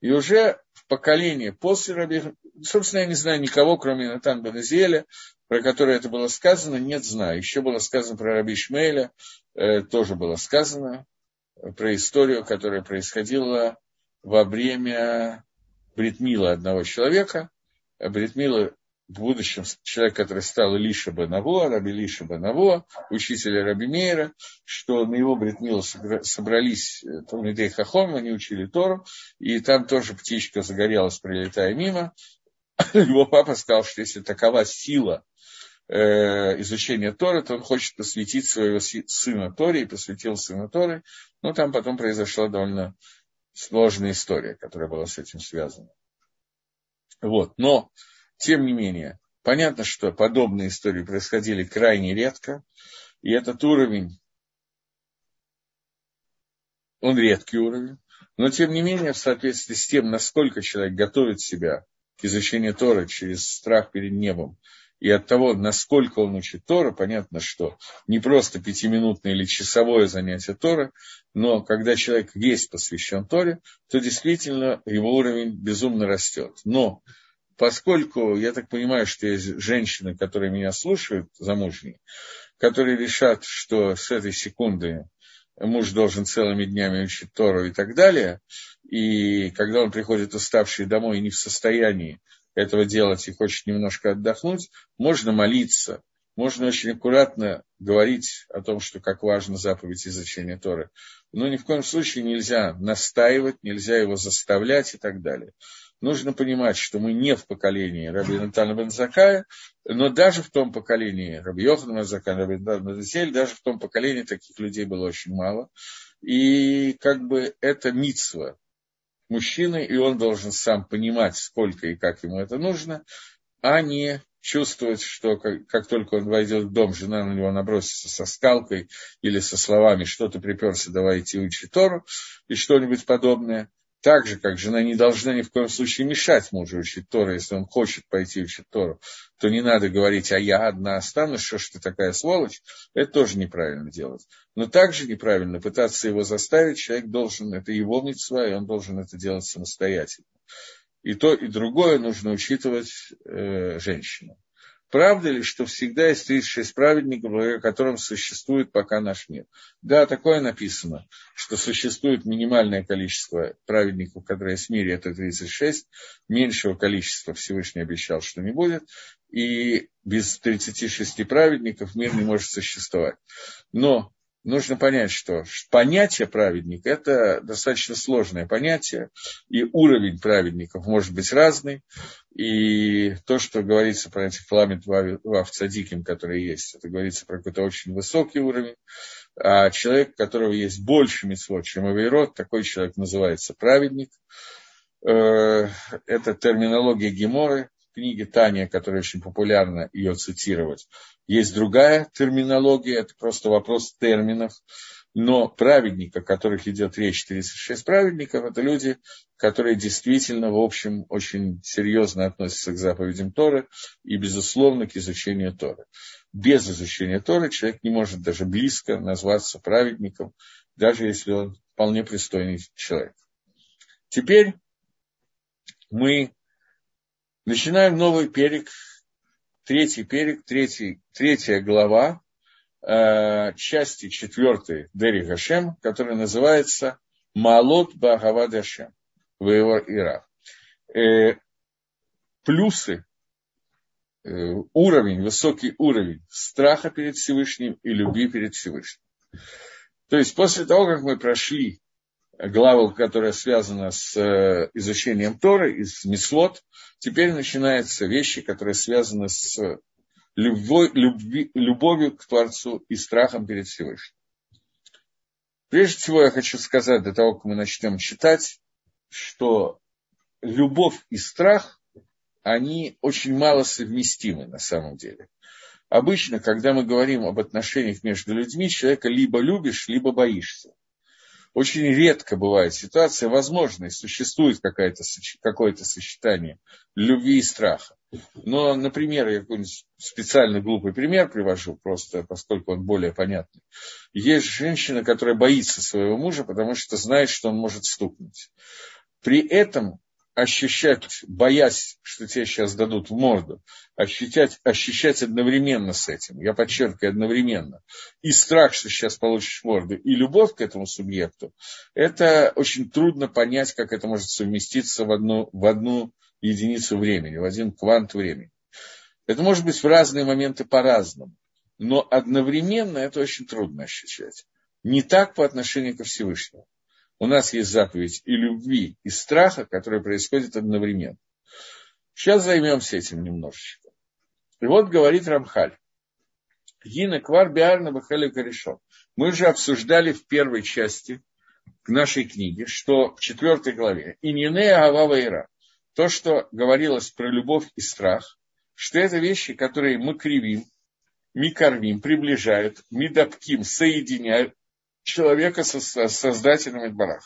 И уже в поколении после Раби... Собственно, я не знаю никого, кроме Натан Беназиэля, про который это было сказано, нет, знаю. Еще было сказано про Раби Шмейля, э, тоже было сказано про историю, которая происходила во время бритмила одного человека. Бритмила в будущем человек, который стал Илиша Банаво, Раби Илиша Банаво, учителя Раби Мейра, что на его бритмилу собрались э, Талмидей Хахом, они учили Тору, и там тоже птичка загорелась, прилетая мимо. Его папа сказал, что если такова сила э, изучения Торы, то он хочет посвятить своего сына Торе, и посвятил сына Торы. Но там потом произошла довольно сложная история, которая была с этим связана. Вот. Но тем не менее, понятно, что подобные истории происходили крайне редко, и этот уровень, он редкий уровень, но тем не менее, в соответствии с тем, насколько человек готовит себя к изучению Торы через страх перед небом, и от того, насколько он учит Тора, понятно, что не просто пятиминутное или часовое занятие Тора, но когда человек весь посвящен Торе, то действительно его уровень безумно растет. Но поскольку я так понимаю, что есть женщины, которые меня слушают, замужние, которые решат, что с этой секунды муж должен целыми днями учить Тору и так далее, и когда он приходит уставший домой и не в состоянии этого делать и хочет немножко отдохнуть, можно молиться, можно очень аккуратно говорить о том, что как важно заповедь изучения Торы. Но ни в коем случае нельзя настаивать, нельзя его заставлять и так далее нужно понимать, что мы не в поколении Раби Натана Бензакая, но даже в том поколении Раби Йохана Бензакая, Раби Натана даже в том поколении таких людей было очень мало. И как бы это митсва мужчины, и он должен сам понимать, сколько и как ему это нужно, а не чувствовать, что как, как только он войдет в дом, жена на него набросится со скалкой или со словами «что ты приперся, давай идти учить Тору» и что-нибудь подобное так же, как жена не должна ни в коем случае мешать мужу учить Тору, если он хочет пойти учить Тору, то не надо говорить, а я одна останусь, что ж ты такая сволочь, это тоже неправильно делать. Но также неправильно пытаться его заставить, человек должен, это его митцва, и он должен это делать самостоятельно. И то, и другое нужно учитывать э, женщинам. Правда ли, что всегда есть 36 праведников, благодаря которым существует пока наш мир? Да, такое написано, что существует минимальное количество праведников, которые есть в мире, это 36. Меньшего количества Всевышний обещал, что не будет. И без 36 праведников мир не может существовать. Но нужно понять, что понятие праведник – это достаточно сложное понятие, и уровень праведников может быть разный, и то, что говорится про этих ламит вав цадиким, которые есть, это говорится про какой-то очень высокий уровень, а человек, у которого есть больше митцвот, чем Авейрот, такой человек называется праведник. Э, это терминология Геморы, книге Таня, которая очень популярна, ее цитировать. Есть другая терминология, это просто вопрос терминов. Но праведники, о которых идет речь, 36 праведников, это люди, которые действительно, в общем, очень серьезно относятся к заповедям Торы и, безусловно, к изучению Торы. Без изучения Торы человек не может даже близко назваться праведником, даже если он вполне пристойный человек. Теперь мы Начинаем новый перек, третий перек, третий, третья глава, э, части четвертой Дери Гашем, которая называется Малот Багавад Гашем, Вейвор Ира. Э, плюсы э, уровень, высокий уровень страха перед Всевышним и любви перед Всевышним. То есть после того, как мы прошли главу, которая связана с э, изучением Торы, из Мислот, теперь начинаются вещи, которые связаны с любовь, любви, любовью к Творцу и страхом перед Всевышним. Прежде всего я хочу сказать, до того, как мы начнем читать, что любовь и страх, они очень мало совместимы на самом деле. Обычно, когда мы говорим об отношениях между людьми, человека либо любишь, либо боишься. Очень редко бывает ситуация, возможно, существует какое-то сочетание любви и страха. Но, например, я какой-нибудь специальный глупый пример привожу, просто поскольку он более понятный. Есть женщина, которая боится своего мужа, потому что знает, что он может стукнуть. При этом ощущать, боясь, что тебе сейчас дадут в морду, ощущать, ощущать одновременно с этим, я подчеркиваю, одновременно, и страх, что сейчас получишь морду, и любовь к этому субъекту, это очень трудно понять, как это может совместиться в одну, в одну единицу времени, в один квант времени. Это может быть в разные моменты по-разному, но одновременно это очень трудно ощущать. Не так по отношению ко Всевышнему. У нас есть заповедь и любви, и страха, которые происходят одновременно. Сейчас займемся этим немножечко. И вот говорит Рамхаль. Гина квар биарна бахали корешо. Мы уже обсуждали в первой части нашей книги, что в четвертой главе. И не Авава Ира то, что говорилось про любовь и страх, что это вещи, которые мы кривим, мы кормим, приближают, мы допким, соединяют человека со создателем Эдбарах.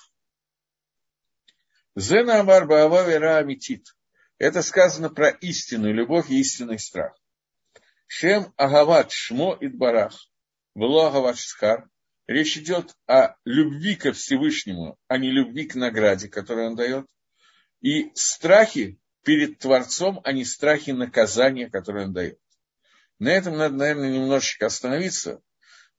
Зена Амар Баава Вера Амитит. Это сказано про истинную любовь и истинный страх. Шем Агават Шмо Идбарах. Было Агават Шхар. Речь идет о любви ко Всевышнему, а не любви к награде, которую он дает. И страхи перед Творцом, а не страхи наказания, которое он дает. На этом надо, наверное, немножечко остановиться,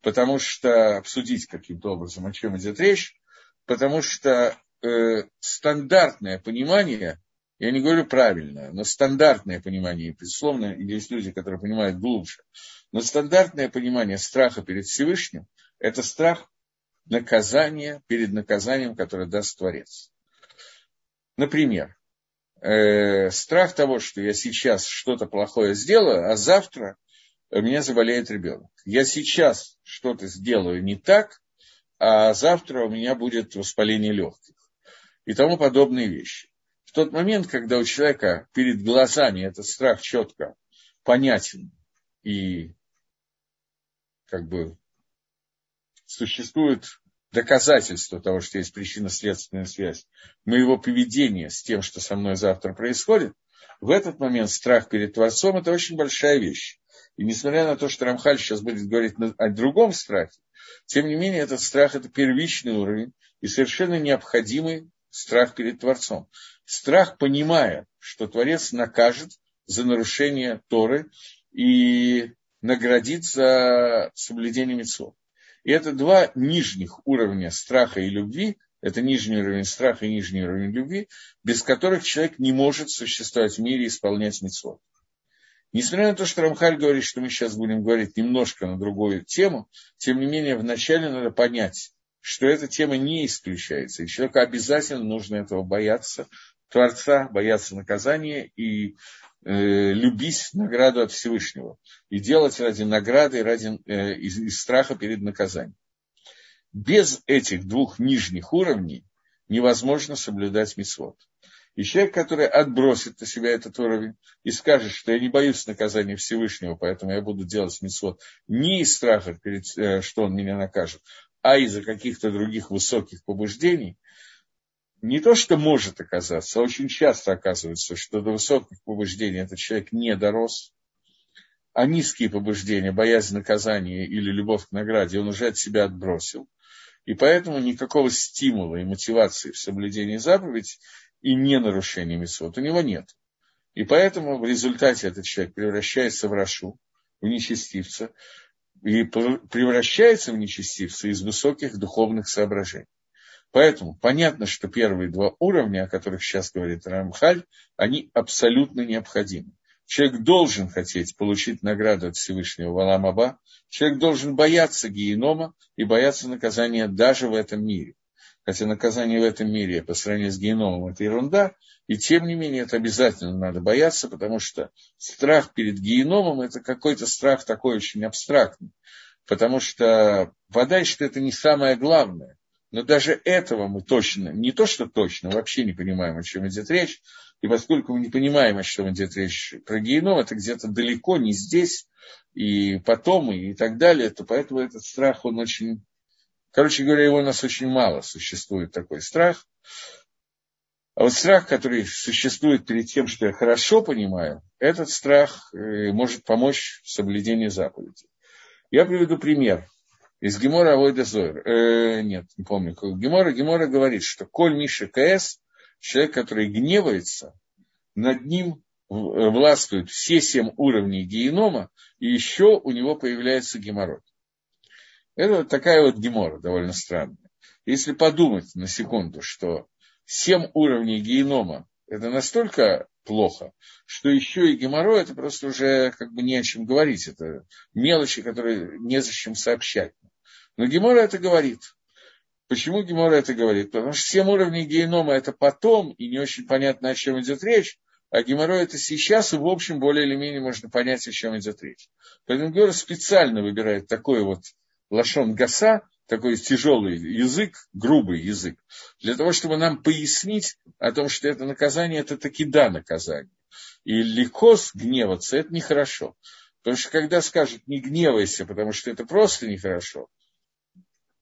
потому что обсудить каким-то образом, о чем идет речь, потому что э, стандартное понимание, я не говорю правильное, но стандартное понимание, безусловно, есть люди, которые понимают глубже, но стандартное понимание страха перед Всевышним – это страх наказания перед наказанием, которое даст Творец. Например, э, страх того, что я сейчас что-то плохое сделаю, а завтра у меня заболеет ребенок. Я сейчас что-то сделаю не так, а завтра у меня будет воспаление легких и тому подобные вещи. В тот момент, когда у человека перед глазами этот страх четко понятен и как бы существует доказательство того, что есть причинно-следственная связь моего поведения с тем, что со мной завтра происходит, в этот момент страх перед Творцом – это очень большая вещь. И несмотря на то, что Рамхаль сейчас будет говорить о другом страхе, тем не менее этот страх – это первичный уровень и совершенно необходимый страх перед Творцом. Страх, понимая, что Творец накажет за нарушение Торы и наградит за соблюдение митцвот. И это два нижних уровня страха и любви, это нижний уровень страха и нижний уровень любви, без которых человек не может существовать в мире и исполнять митцвот. Несмотря на то, что Рамхаль говорит, что мы сейчас будем говорить немножко на другую тему, тем не менее вначале надо понять, что эта тема не исключается, и человеку обязательно нужно этого бояться, Творца, бояться наказания и э, любить награду от Всевышнего и делать ради награды, ради, э, из, из страха перед наказанием. Без этих двух нижних уровней невозможно соблюдать мисвод. И человек, который отбросит на себя этот уровень и скажет, что я не боюсь наказания Всевышнего, поэтому я буду делать мисвод не из страха, э, что он меня накажет, а из-за каких-то других высоких побуждений, не то, что может оказаться, а очень часто оказывается, что до высоких побуждений этот человек не дорос, а низкие побуждения, боязнь наказания или любовь к награде он уже от себя отбросил. И поэтому никакого стимула и мотивации в соблюдении заповедей и не нарушении митцвот у него нет. И поэтому в результате этот человек превращается в рашу, в нечестивца, и превращается в нечестивца из высоких духовных соображений. Поэтому понятно, что первые два уровня, о которых сейчас говорит Рамхаль, они абсолютно необходимы. Человек должен хотеть получить награду от Всевышнего Валамаба. Человек должен бояться генома и бояться наказания даже в этом мире. Хотя наказание в этом мире по сравнению с геномом это ерунда, и тем не менее это обязательно надо бояться, потому что страх перед геномом это какой-то страх такой очень абстрактный. Потому что вода, что это не самое главное. Но даже этого мы точно, не то что точно, вообще не понимаем, о чем идет речь. И поскольку мы не понимаем, о чем идет речь про геном, это где-то далеко, не здесь, и потом, и так далее, то поэтому этот страх, он очень... Короче говоря, его у нас очень мало существует такой страх. А вот страх, который существует перед тем, что я хорошо понимаю, этот страх э, может помочь в соблюдении заповедей. Я приведу пример из Гемора Авойда Зойр. Э, нет, не помню, Гемора. Гемора говорит, что Коль Миша КС, человек, который гневается, над ним властвуют все семь уровней генома, и еще у него появляется геморрой. Это такая вот гемора, довольно странная. Если подумать на секунду, что семь уровней генома – это настолько плохо, что еще и геморрой, это просто уже как бы не о чем говорить. Это мелочи, которые незачем сообщать. Но Гемора это говорит. Почему Гемора это говорит? Потому что семь уровней генома это потом, и не очень понятно, о чем идет речь, а геморрой это сейчас, и в общем более или менее можно понять, о чем идет речь. Поэтому Гемора специально выбирает такой вот лашон гаса, такой тяжелый язык, грубый язык, для того, чтобы нам пояснить о том, что это наказание, это таки да наказание. И легко гневаться, это нехорошо. Потому что когда скажут не гневайся, потому что это просто нехорошо,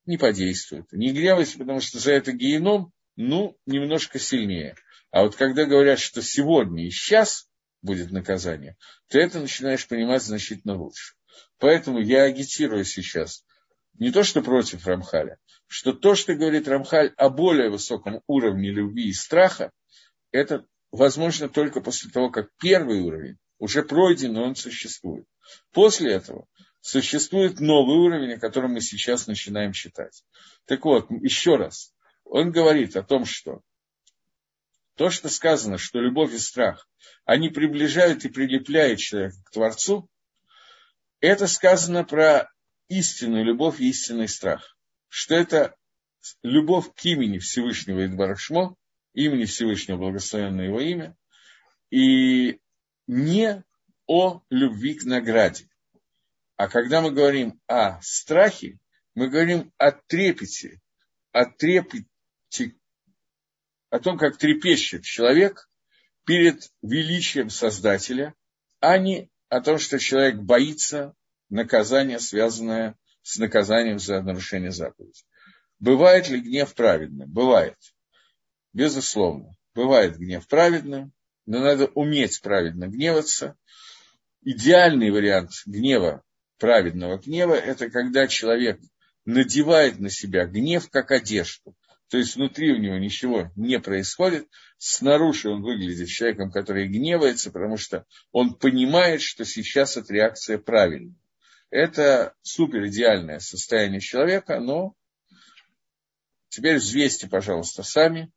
не подействует. Не гневайся, потому что за это геном, ну, немножко сильнее. А вот когда говорят, что сегодня и сейчас будет наказание, то это начинаешь понимать значительно лучше. Поэтому я агитирую сейчас не то, что против Рамхаля, что то, что говорит Рамхаль о более высоком уровне любви и страха, это возможно только после того, как первый уровень уже пройден, но он существует. После этого существует новый уровень, о котором мы сейчас начинаем читать. Так вот, еще раз, он говорит о том, что то, что сказано, что любовь и страх, они приближают и прилепляют человека к Творцу, это сказано про истинную любовь и истинный страх. Что это любовь к имени Всевышнего Идбарашмо, имени Всевышнего, благословенное его имя, и не о любви к награде. А когда мы говорим о страхе, мы говорим о трепете, о трепете, о том, как трепещет человек перед величием Создателя, а не о том, что человек боится наказание, связанное с наказанием за нарушение заповеди. Бывает ли гнев праведным? Бывает. Безусловно. Бывает гнев праведным, но надо уметь праведно гневаться. Идеальный вариант гнева, праведного гнева, это когда человек надевает на себя гнев как одежду. То есть внутри у него ничего не происходит. Снаружи он выглядит человеком, который гневается, потому что он понимает, что сейчас эта реакция правильная. Это супер идеальное состояние человека, но теперь взвесьте, пожалуйста, сами,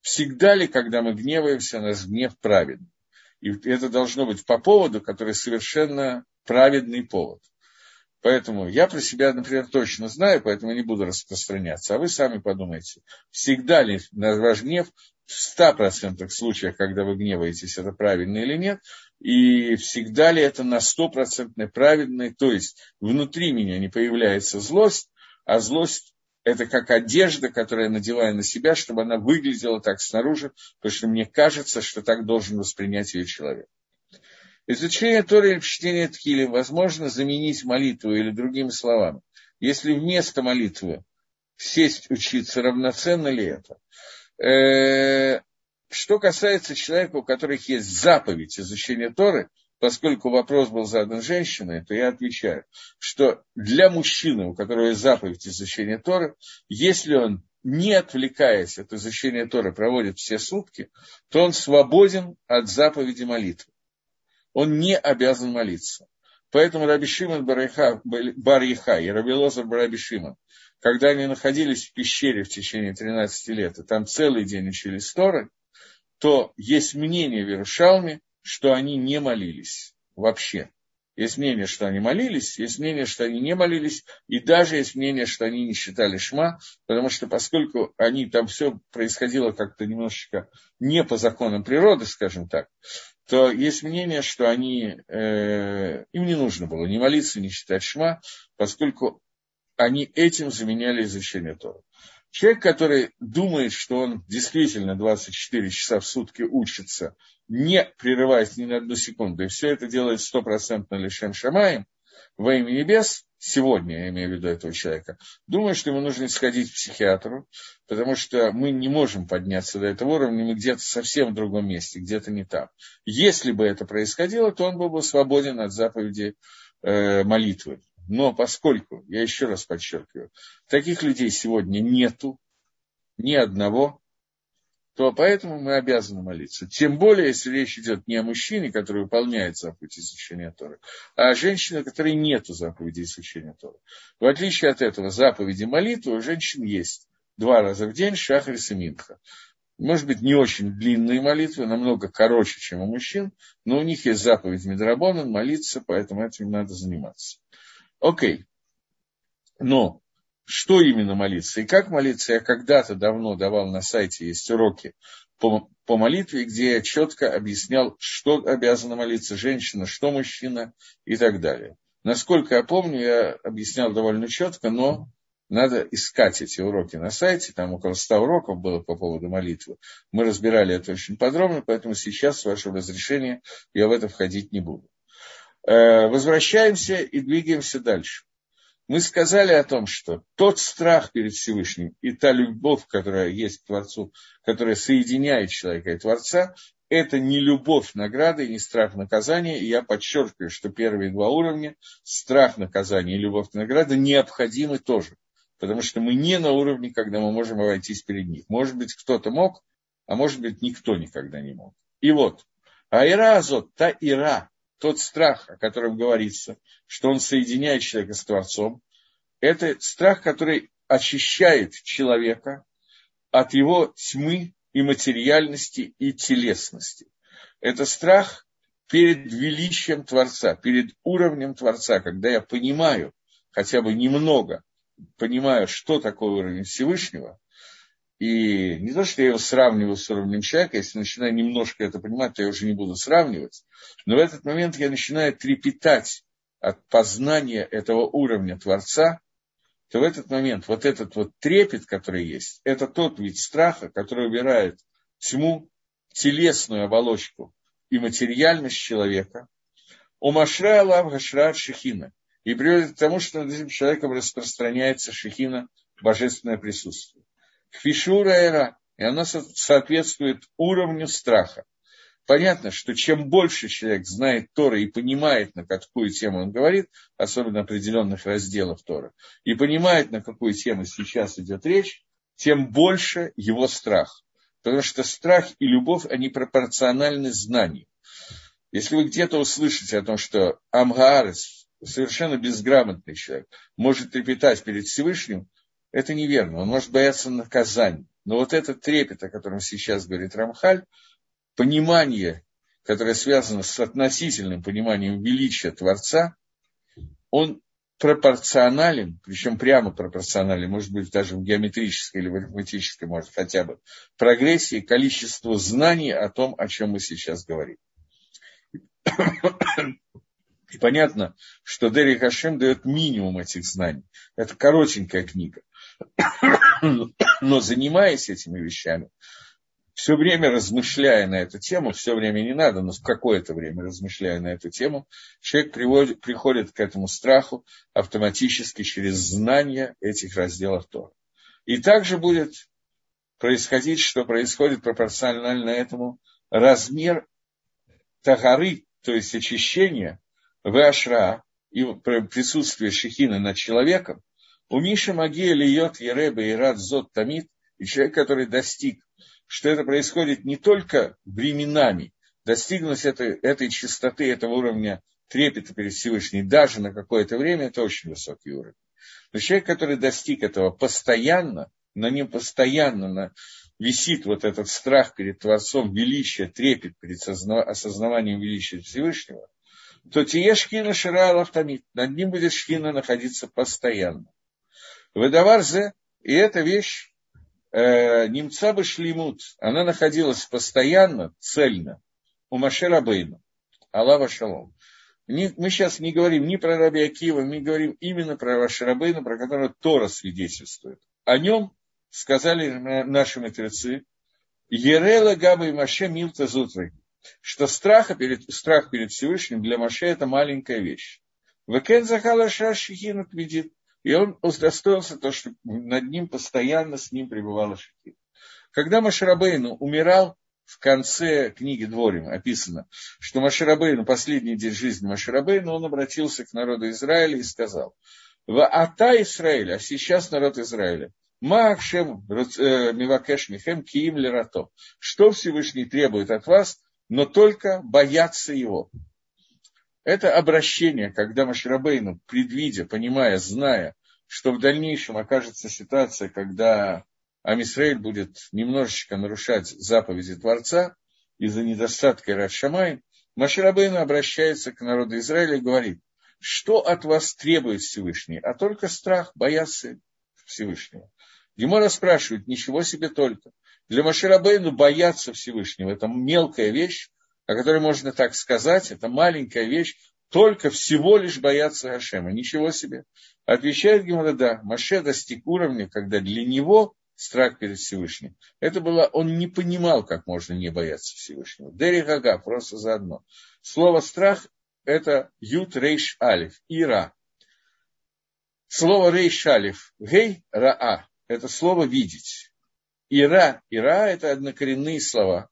всегда ли, когда мы гневаемся, наш гнев праведный. И это должно быть по поводу, который совершенно праведный повод. Поэтому я про себя, например, точно знаю, поэтому не буду распространяться. А вы сами подумайте, всегда ли ваш гнев в 100% случаях, когда вы гневаетесь, это правильно или нет, и всегда ли это на стопроцентной праведной, то есть внутри меня не появляется злость, а злость это как одежда, которую я надеваю на себя, чтобы она выглядела так снаружи, потому что мне кажется, что так должен воспринять ее человек. Изучение Торы или чтение Тхили возможно заменить молитву или другими словами. Если вместо молитвы сесть учиться, равноценно ли это? Э, что касается человека, у которых есть заповедь изучения Торы, поскольку вопрос был задан женщиной, то я отвечаю, что для мужчины, у которого есть заповедь изучения Торы, если он, не отвлекаясь от изучения Торы, проводит все сутки, то он свободен от заповеди молитвы. Он не обязан молиться. Поэтому Раби Шимон Бар-Яха и Раби Лозар Раби Шимон, когда они находились в пещере в течение 13 лет, и там целый день учились Торы, то есть мнение в Иерушалме, что они не молились вообще. Есть мнение, что они молились, есть мнение, что они не молились, и даже есть мнение, что они не считали шма, потому что поскольку они там все происходило как-то немножечко не по законам природы, скажем так, то есть мнение, что они, э, им не нужно было ни молиться, ни считать шма, поскольку они этим заменяли изучение Тора. Человек, который думает, что он действительно 24 часа в сутки учится, не прерываясь ни на одну секунду, и все это делает стопроцентно лишем шамаем, во имя небес, сегодня я имею в виду этого человека, думаю, что ему нужно сходить к психиатру, потому что мы не можем подняться до этого уровня, мы где-то совсем в другом месте, где-то не там. Если бы это происходило, то он был бы свободен от заповеди э, молитвы. Но поскольку, я еще раз подчеркиваю, таких людей сегодня нету, ни одного, то поэтому мы обязаны молиться. Тем более, если речь идет не о мужчине, который выполняет заповедь изучения Торы, а о женщине, которой нет заповеди изучения Торы. В отличие от этого, заповеди молитвы у женщин есть два раза в день шахрис и минха. Может быть, не очень длинные молитвы, намного короче, чем у мужчин, но у них есть заповедь Медрабонан молиться, поэтому этим надо заниматься. Окей. Но что именно молиться и как молиться, я когда-то давно давал на сайте, есть уроки по, по молитве, где я четко объяснял, что обязана молиться женщина, что мужчина и так далее. Насколько я помню, я объяснял довольно четко, но надо искать эти уроки на сайте, там около 100 уроков было по поводу молитвы. Мы разбирали это очень подробно, поэтому сейчас, с вашего разрешения, я в это входить не буду. Э, возвращаемся и двигаемся дальше. Мы сказали о том, что тот страх перед Всевышним и та любовь, которая есть к Творцу, которая соединяет человека и Творца, это не любовь награды не страх наказания. И я подчеркиваю, что первые два уровня, страх наказания и любовь награды, необходимы тоже. Потому что мы не на уровне, когда мы можем обойтись перед ним. Может быть, кто-то мог, а может быть, никто никогда не мог. И вот, Айра Азот, та Ира, тот страх, о котором говорится, что он соединяет человека с Творцом, это страх, который очищает человека от его тьмы и материальности и телесности. Это страх перед величием Творца, перед уровнем Творца, когда я понимаю, хотя бы немного, понимаю, что такое уровень Всевышнего, и не то, что я его сравниваю с уровнем человека, если начинаю немножко это понимать, то я уже не буду сравнивать. Но в этот момент я начинаю трепетать от познания этого уровня Творца, то в этот момент вот этот вот трепет, который есть, это тот вид страха, который убирает тьму, телесную оболочку и материальность человека. У Машра Аллах Гашра Шехина. И приводит к тому, что над этим человеком распространяется Шехина, божественное присутствие. Кфишура эра, и она соответствует уровню страха. Понятно, что чем больше человек знает Тора и понимает, на какую тему он говорит, особенно определенных разделов Тора, и понимает, на какую тему сейчас идет речь, тем больше его страх. Потому что страх и любовь, они пропорциональны знанию. Если вы где-то услышите о том, что Амгаарес, совершенно безграмотный человек, может трепетать перед Всевышним, это неверно. Он может бояться наказания. Но вот этот трепет, о котором сейчас говорит Рамхаль, понимание, которое связано с относительным пониманием величия Творца, он пропорционален, причем прямо пропорционален, может быть, даже в геометрической или в арифметической, может, хотя бы, прогрессии количеству знаний о том, о чем мы сейчас говорим. И понятно, что Дерри Хашем дает минимум этих знаний. Это коротенькая книга. Но занимаясь этими вещами, все время размышляя на эту тему, все время не надо, но какое-то время размышляя на эту тему, человек приводит, приходит к этому страху автоматически через знание этих разделов Тора. И также будет происходить, что происходит пропорционально этому размер тагары, то есть очищения, в и присутствие шехина над человеком, у Миши Магия льет Ереба и Рад Зот Тамид, и человек, который достиг, что это происходит не только временами, достигнуть этой, этой чистоты, этого уровня трепета перед Всевышним даже на какое-то время, это очень высокий уровень. Но человек, который достиг этого постоянно, на нем постоянно, на, висит вот этот страх перед Творцом, величие, трепет перед осознаванием величия Всевышнего, то тие шкина шира лахтамит, над ним будет шкина находиться постоянно. Выдаварзе, и эта вещь, э, немца бы шлимут, она находилась постоянно, цельно, у Машера Бейна, Аллаха Шалом. Мы сейчас не говорим ни про Раби Акива, мы говорим именно про Вашарабейна, про которого Тора свидетельствует. О нем сказали наши мудрецы, Ерела Габа и Маше Милта Зутры, что страха перед, страх перед Всевышним для Маше это маленькая вещь. Векен Захала Шашихина видит. И он удостоился то, что над ним постоянно с ним пребывала Шахин. Когда Машарабейну умирал, в конце книги Дворим описано, что Маширабейну, последний день жизни Маширабейну, он обратился к народу Израиля и сказал, в Ата Израиля, а сейчас народ Израиля, Маакшем э, Мивакеш Михем Киим Лерато. Что Всевышний требует от вас, но только бояться его. Это обращение, когда Маширабейну, предвидя, понимая, зная, что в дальнейшем окажется ситуация, когда Амисраэль будет немножечко нарушать заповеди Творца из-за недостатка Радшамай, Маширабейну обращается к народу Израиля и говорит, что от вас требует Всевышний, а только страх, бояться Всевышнего. Гемора спрашивает, ничего себе только. Для Маширабейну бояться Всевышнего – это мелкая вещь, о которой можно так сказать, это маленькая вещь, только всего лишь бояться Хашема. Ничего себе. Отвечает Гемора, да, Маше достиг уровня, когда для него страх перед Всевышним. Это было, он не понимал, как можно не бояться Всевышнего. Дери Гага, просто заодно. Слово страх – это ют рейш алиф, ира. Слово рейш алиф, гей раа, это слово видеть. Ира, ира – это однокоренные слова.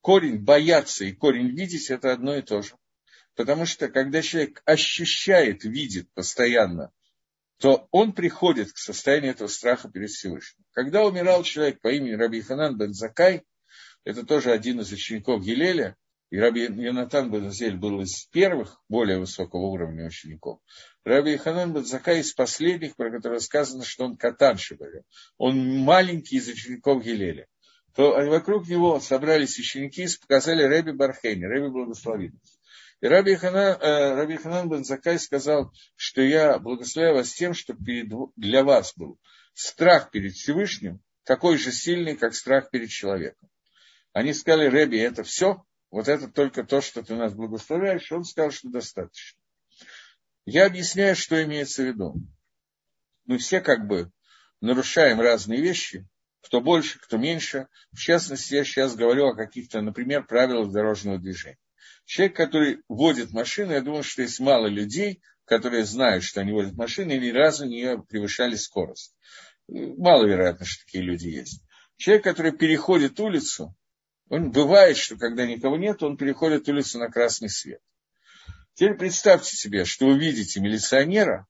Корень бояться и корень видеть – это одно и то же. Потому что, когда человек ощущает, видит постоянно то он приходит к состоянию этого страха перед Всевышним. Когда умирал человек по имени Раби Ханан бен Закай, это тоже один из учеников Гилеля, и Раби Янатан бен Зель был из первых, более высокого уровня учеников. Раби Ханан бен Закай из последних, про которого сказано, что он катан Шибаря. Он маленький из учеников Гилеля. То вокруг него собрались ученики и показали Раби Бархейни, Раби благословенность. Раби Ханан, э, Раби Ханан бен Закай сказал, что я благословляю вас тем, что для вас был страх перед Всевышним, такой же сильный, как страх перед человеком. Они сказали, Раби, это все, вот это только то, что ты нас благословляешь, он сказал, что достаточно. Я объясняю, что имеется в виду. Мы все как бы нарушаем разные вещи, кто больше, кто меньше. В частности, я сейчас говорю о каких-то, например, правилах дорожного движения. Человек, который водит машину, я думаю, что есть мало людей, которые знают, что они водят машину и ни разу не превышали скорость. Маловероятно, что такие люди есть. Человек, который переходит улицу, он бывает, что когда никого нет, он переходит улицу на красный свет. Теперь представьте себе, что вы видите милиционера,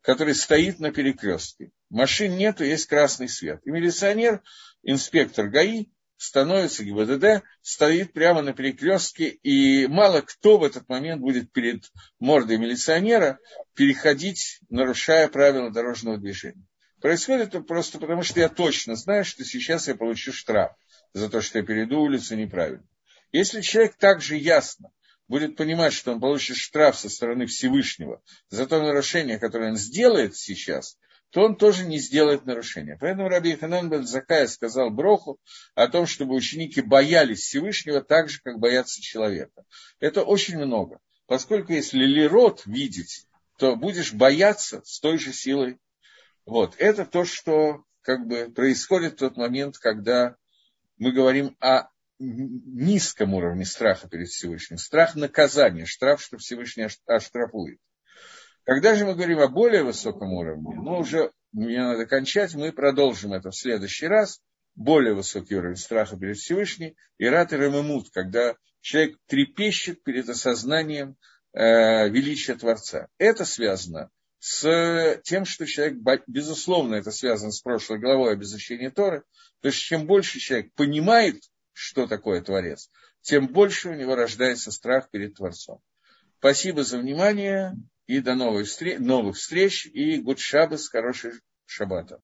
который стоит на перекрестке. Машин нету, есть красный свет. И милиционер, инспектор ГАИ, становится ГИБДД, стоит прямо на перекрестке, и мало кто в этот момент будет перед мордой милиционера переходить, нарушая правила дорожного движения. Происходит это просто потому, что я точно знаю, что сейчас я получу штраф за то, что я перейду улицу неправильно. Если человек также ясно будет понимать, что он получит штраф со стороны Всевышнего за то нарушение, которое он сделает сейчас, то он тоже не сделает нарушения. Поэтому Раби Ханан бен Закая сказал Броху о том, чтобы ученики боялись Всевышнего так же, как боятся человека. Это очень много. Поскольку если лирот видеть, то будешь бояться с той же силой. Вот. Это то, что как бы происходит в тот момент, когда мы говорим о низком уровне страха перед Всевышним. Страх наказания, штраф, что Всевышний оштрафует. Когда же мы говорим о более высоком уровне, ну уже мне надо кончать, мы продолжим это в следующий раз. Более высокий уровень страха перед Всевышним, и рат и рамемут, когда человек трепещет перед осознанием э, величия Творца. Это связано с тем, что человек, безусловно, это связано с прошлой главой об Торы, то есть чем больше человек понимает, что такое Творец, тем больше у него рождается страх перед Творцом. Спасибо за внимание и до новых встреч, новых встреч и гуд шабас, хороший шаббата.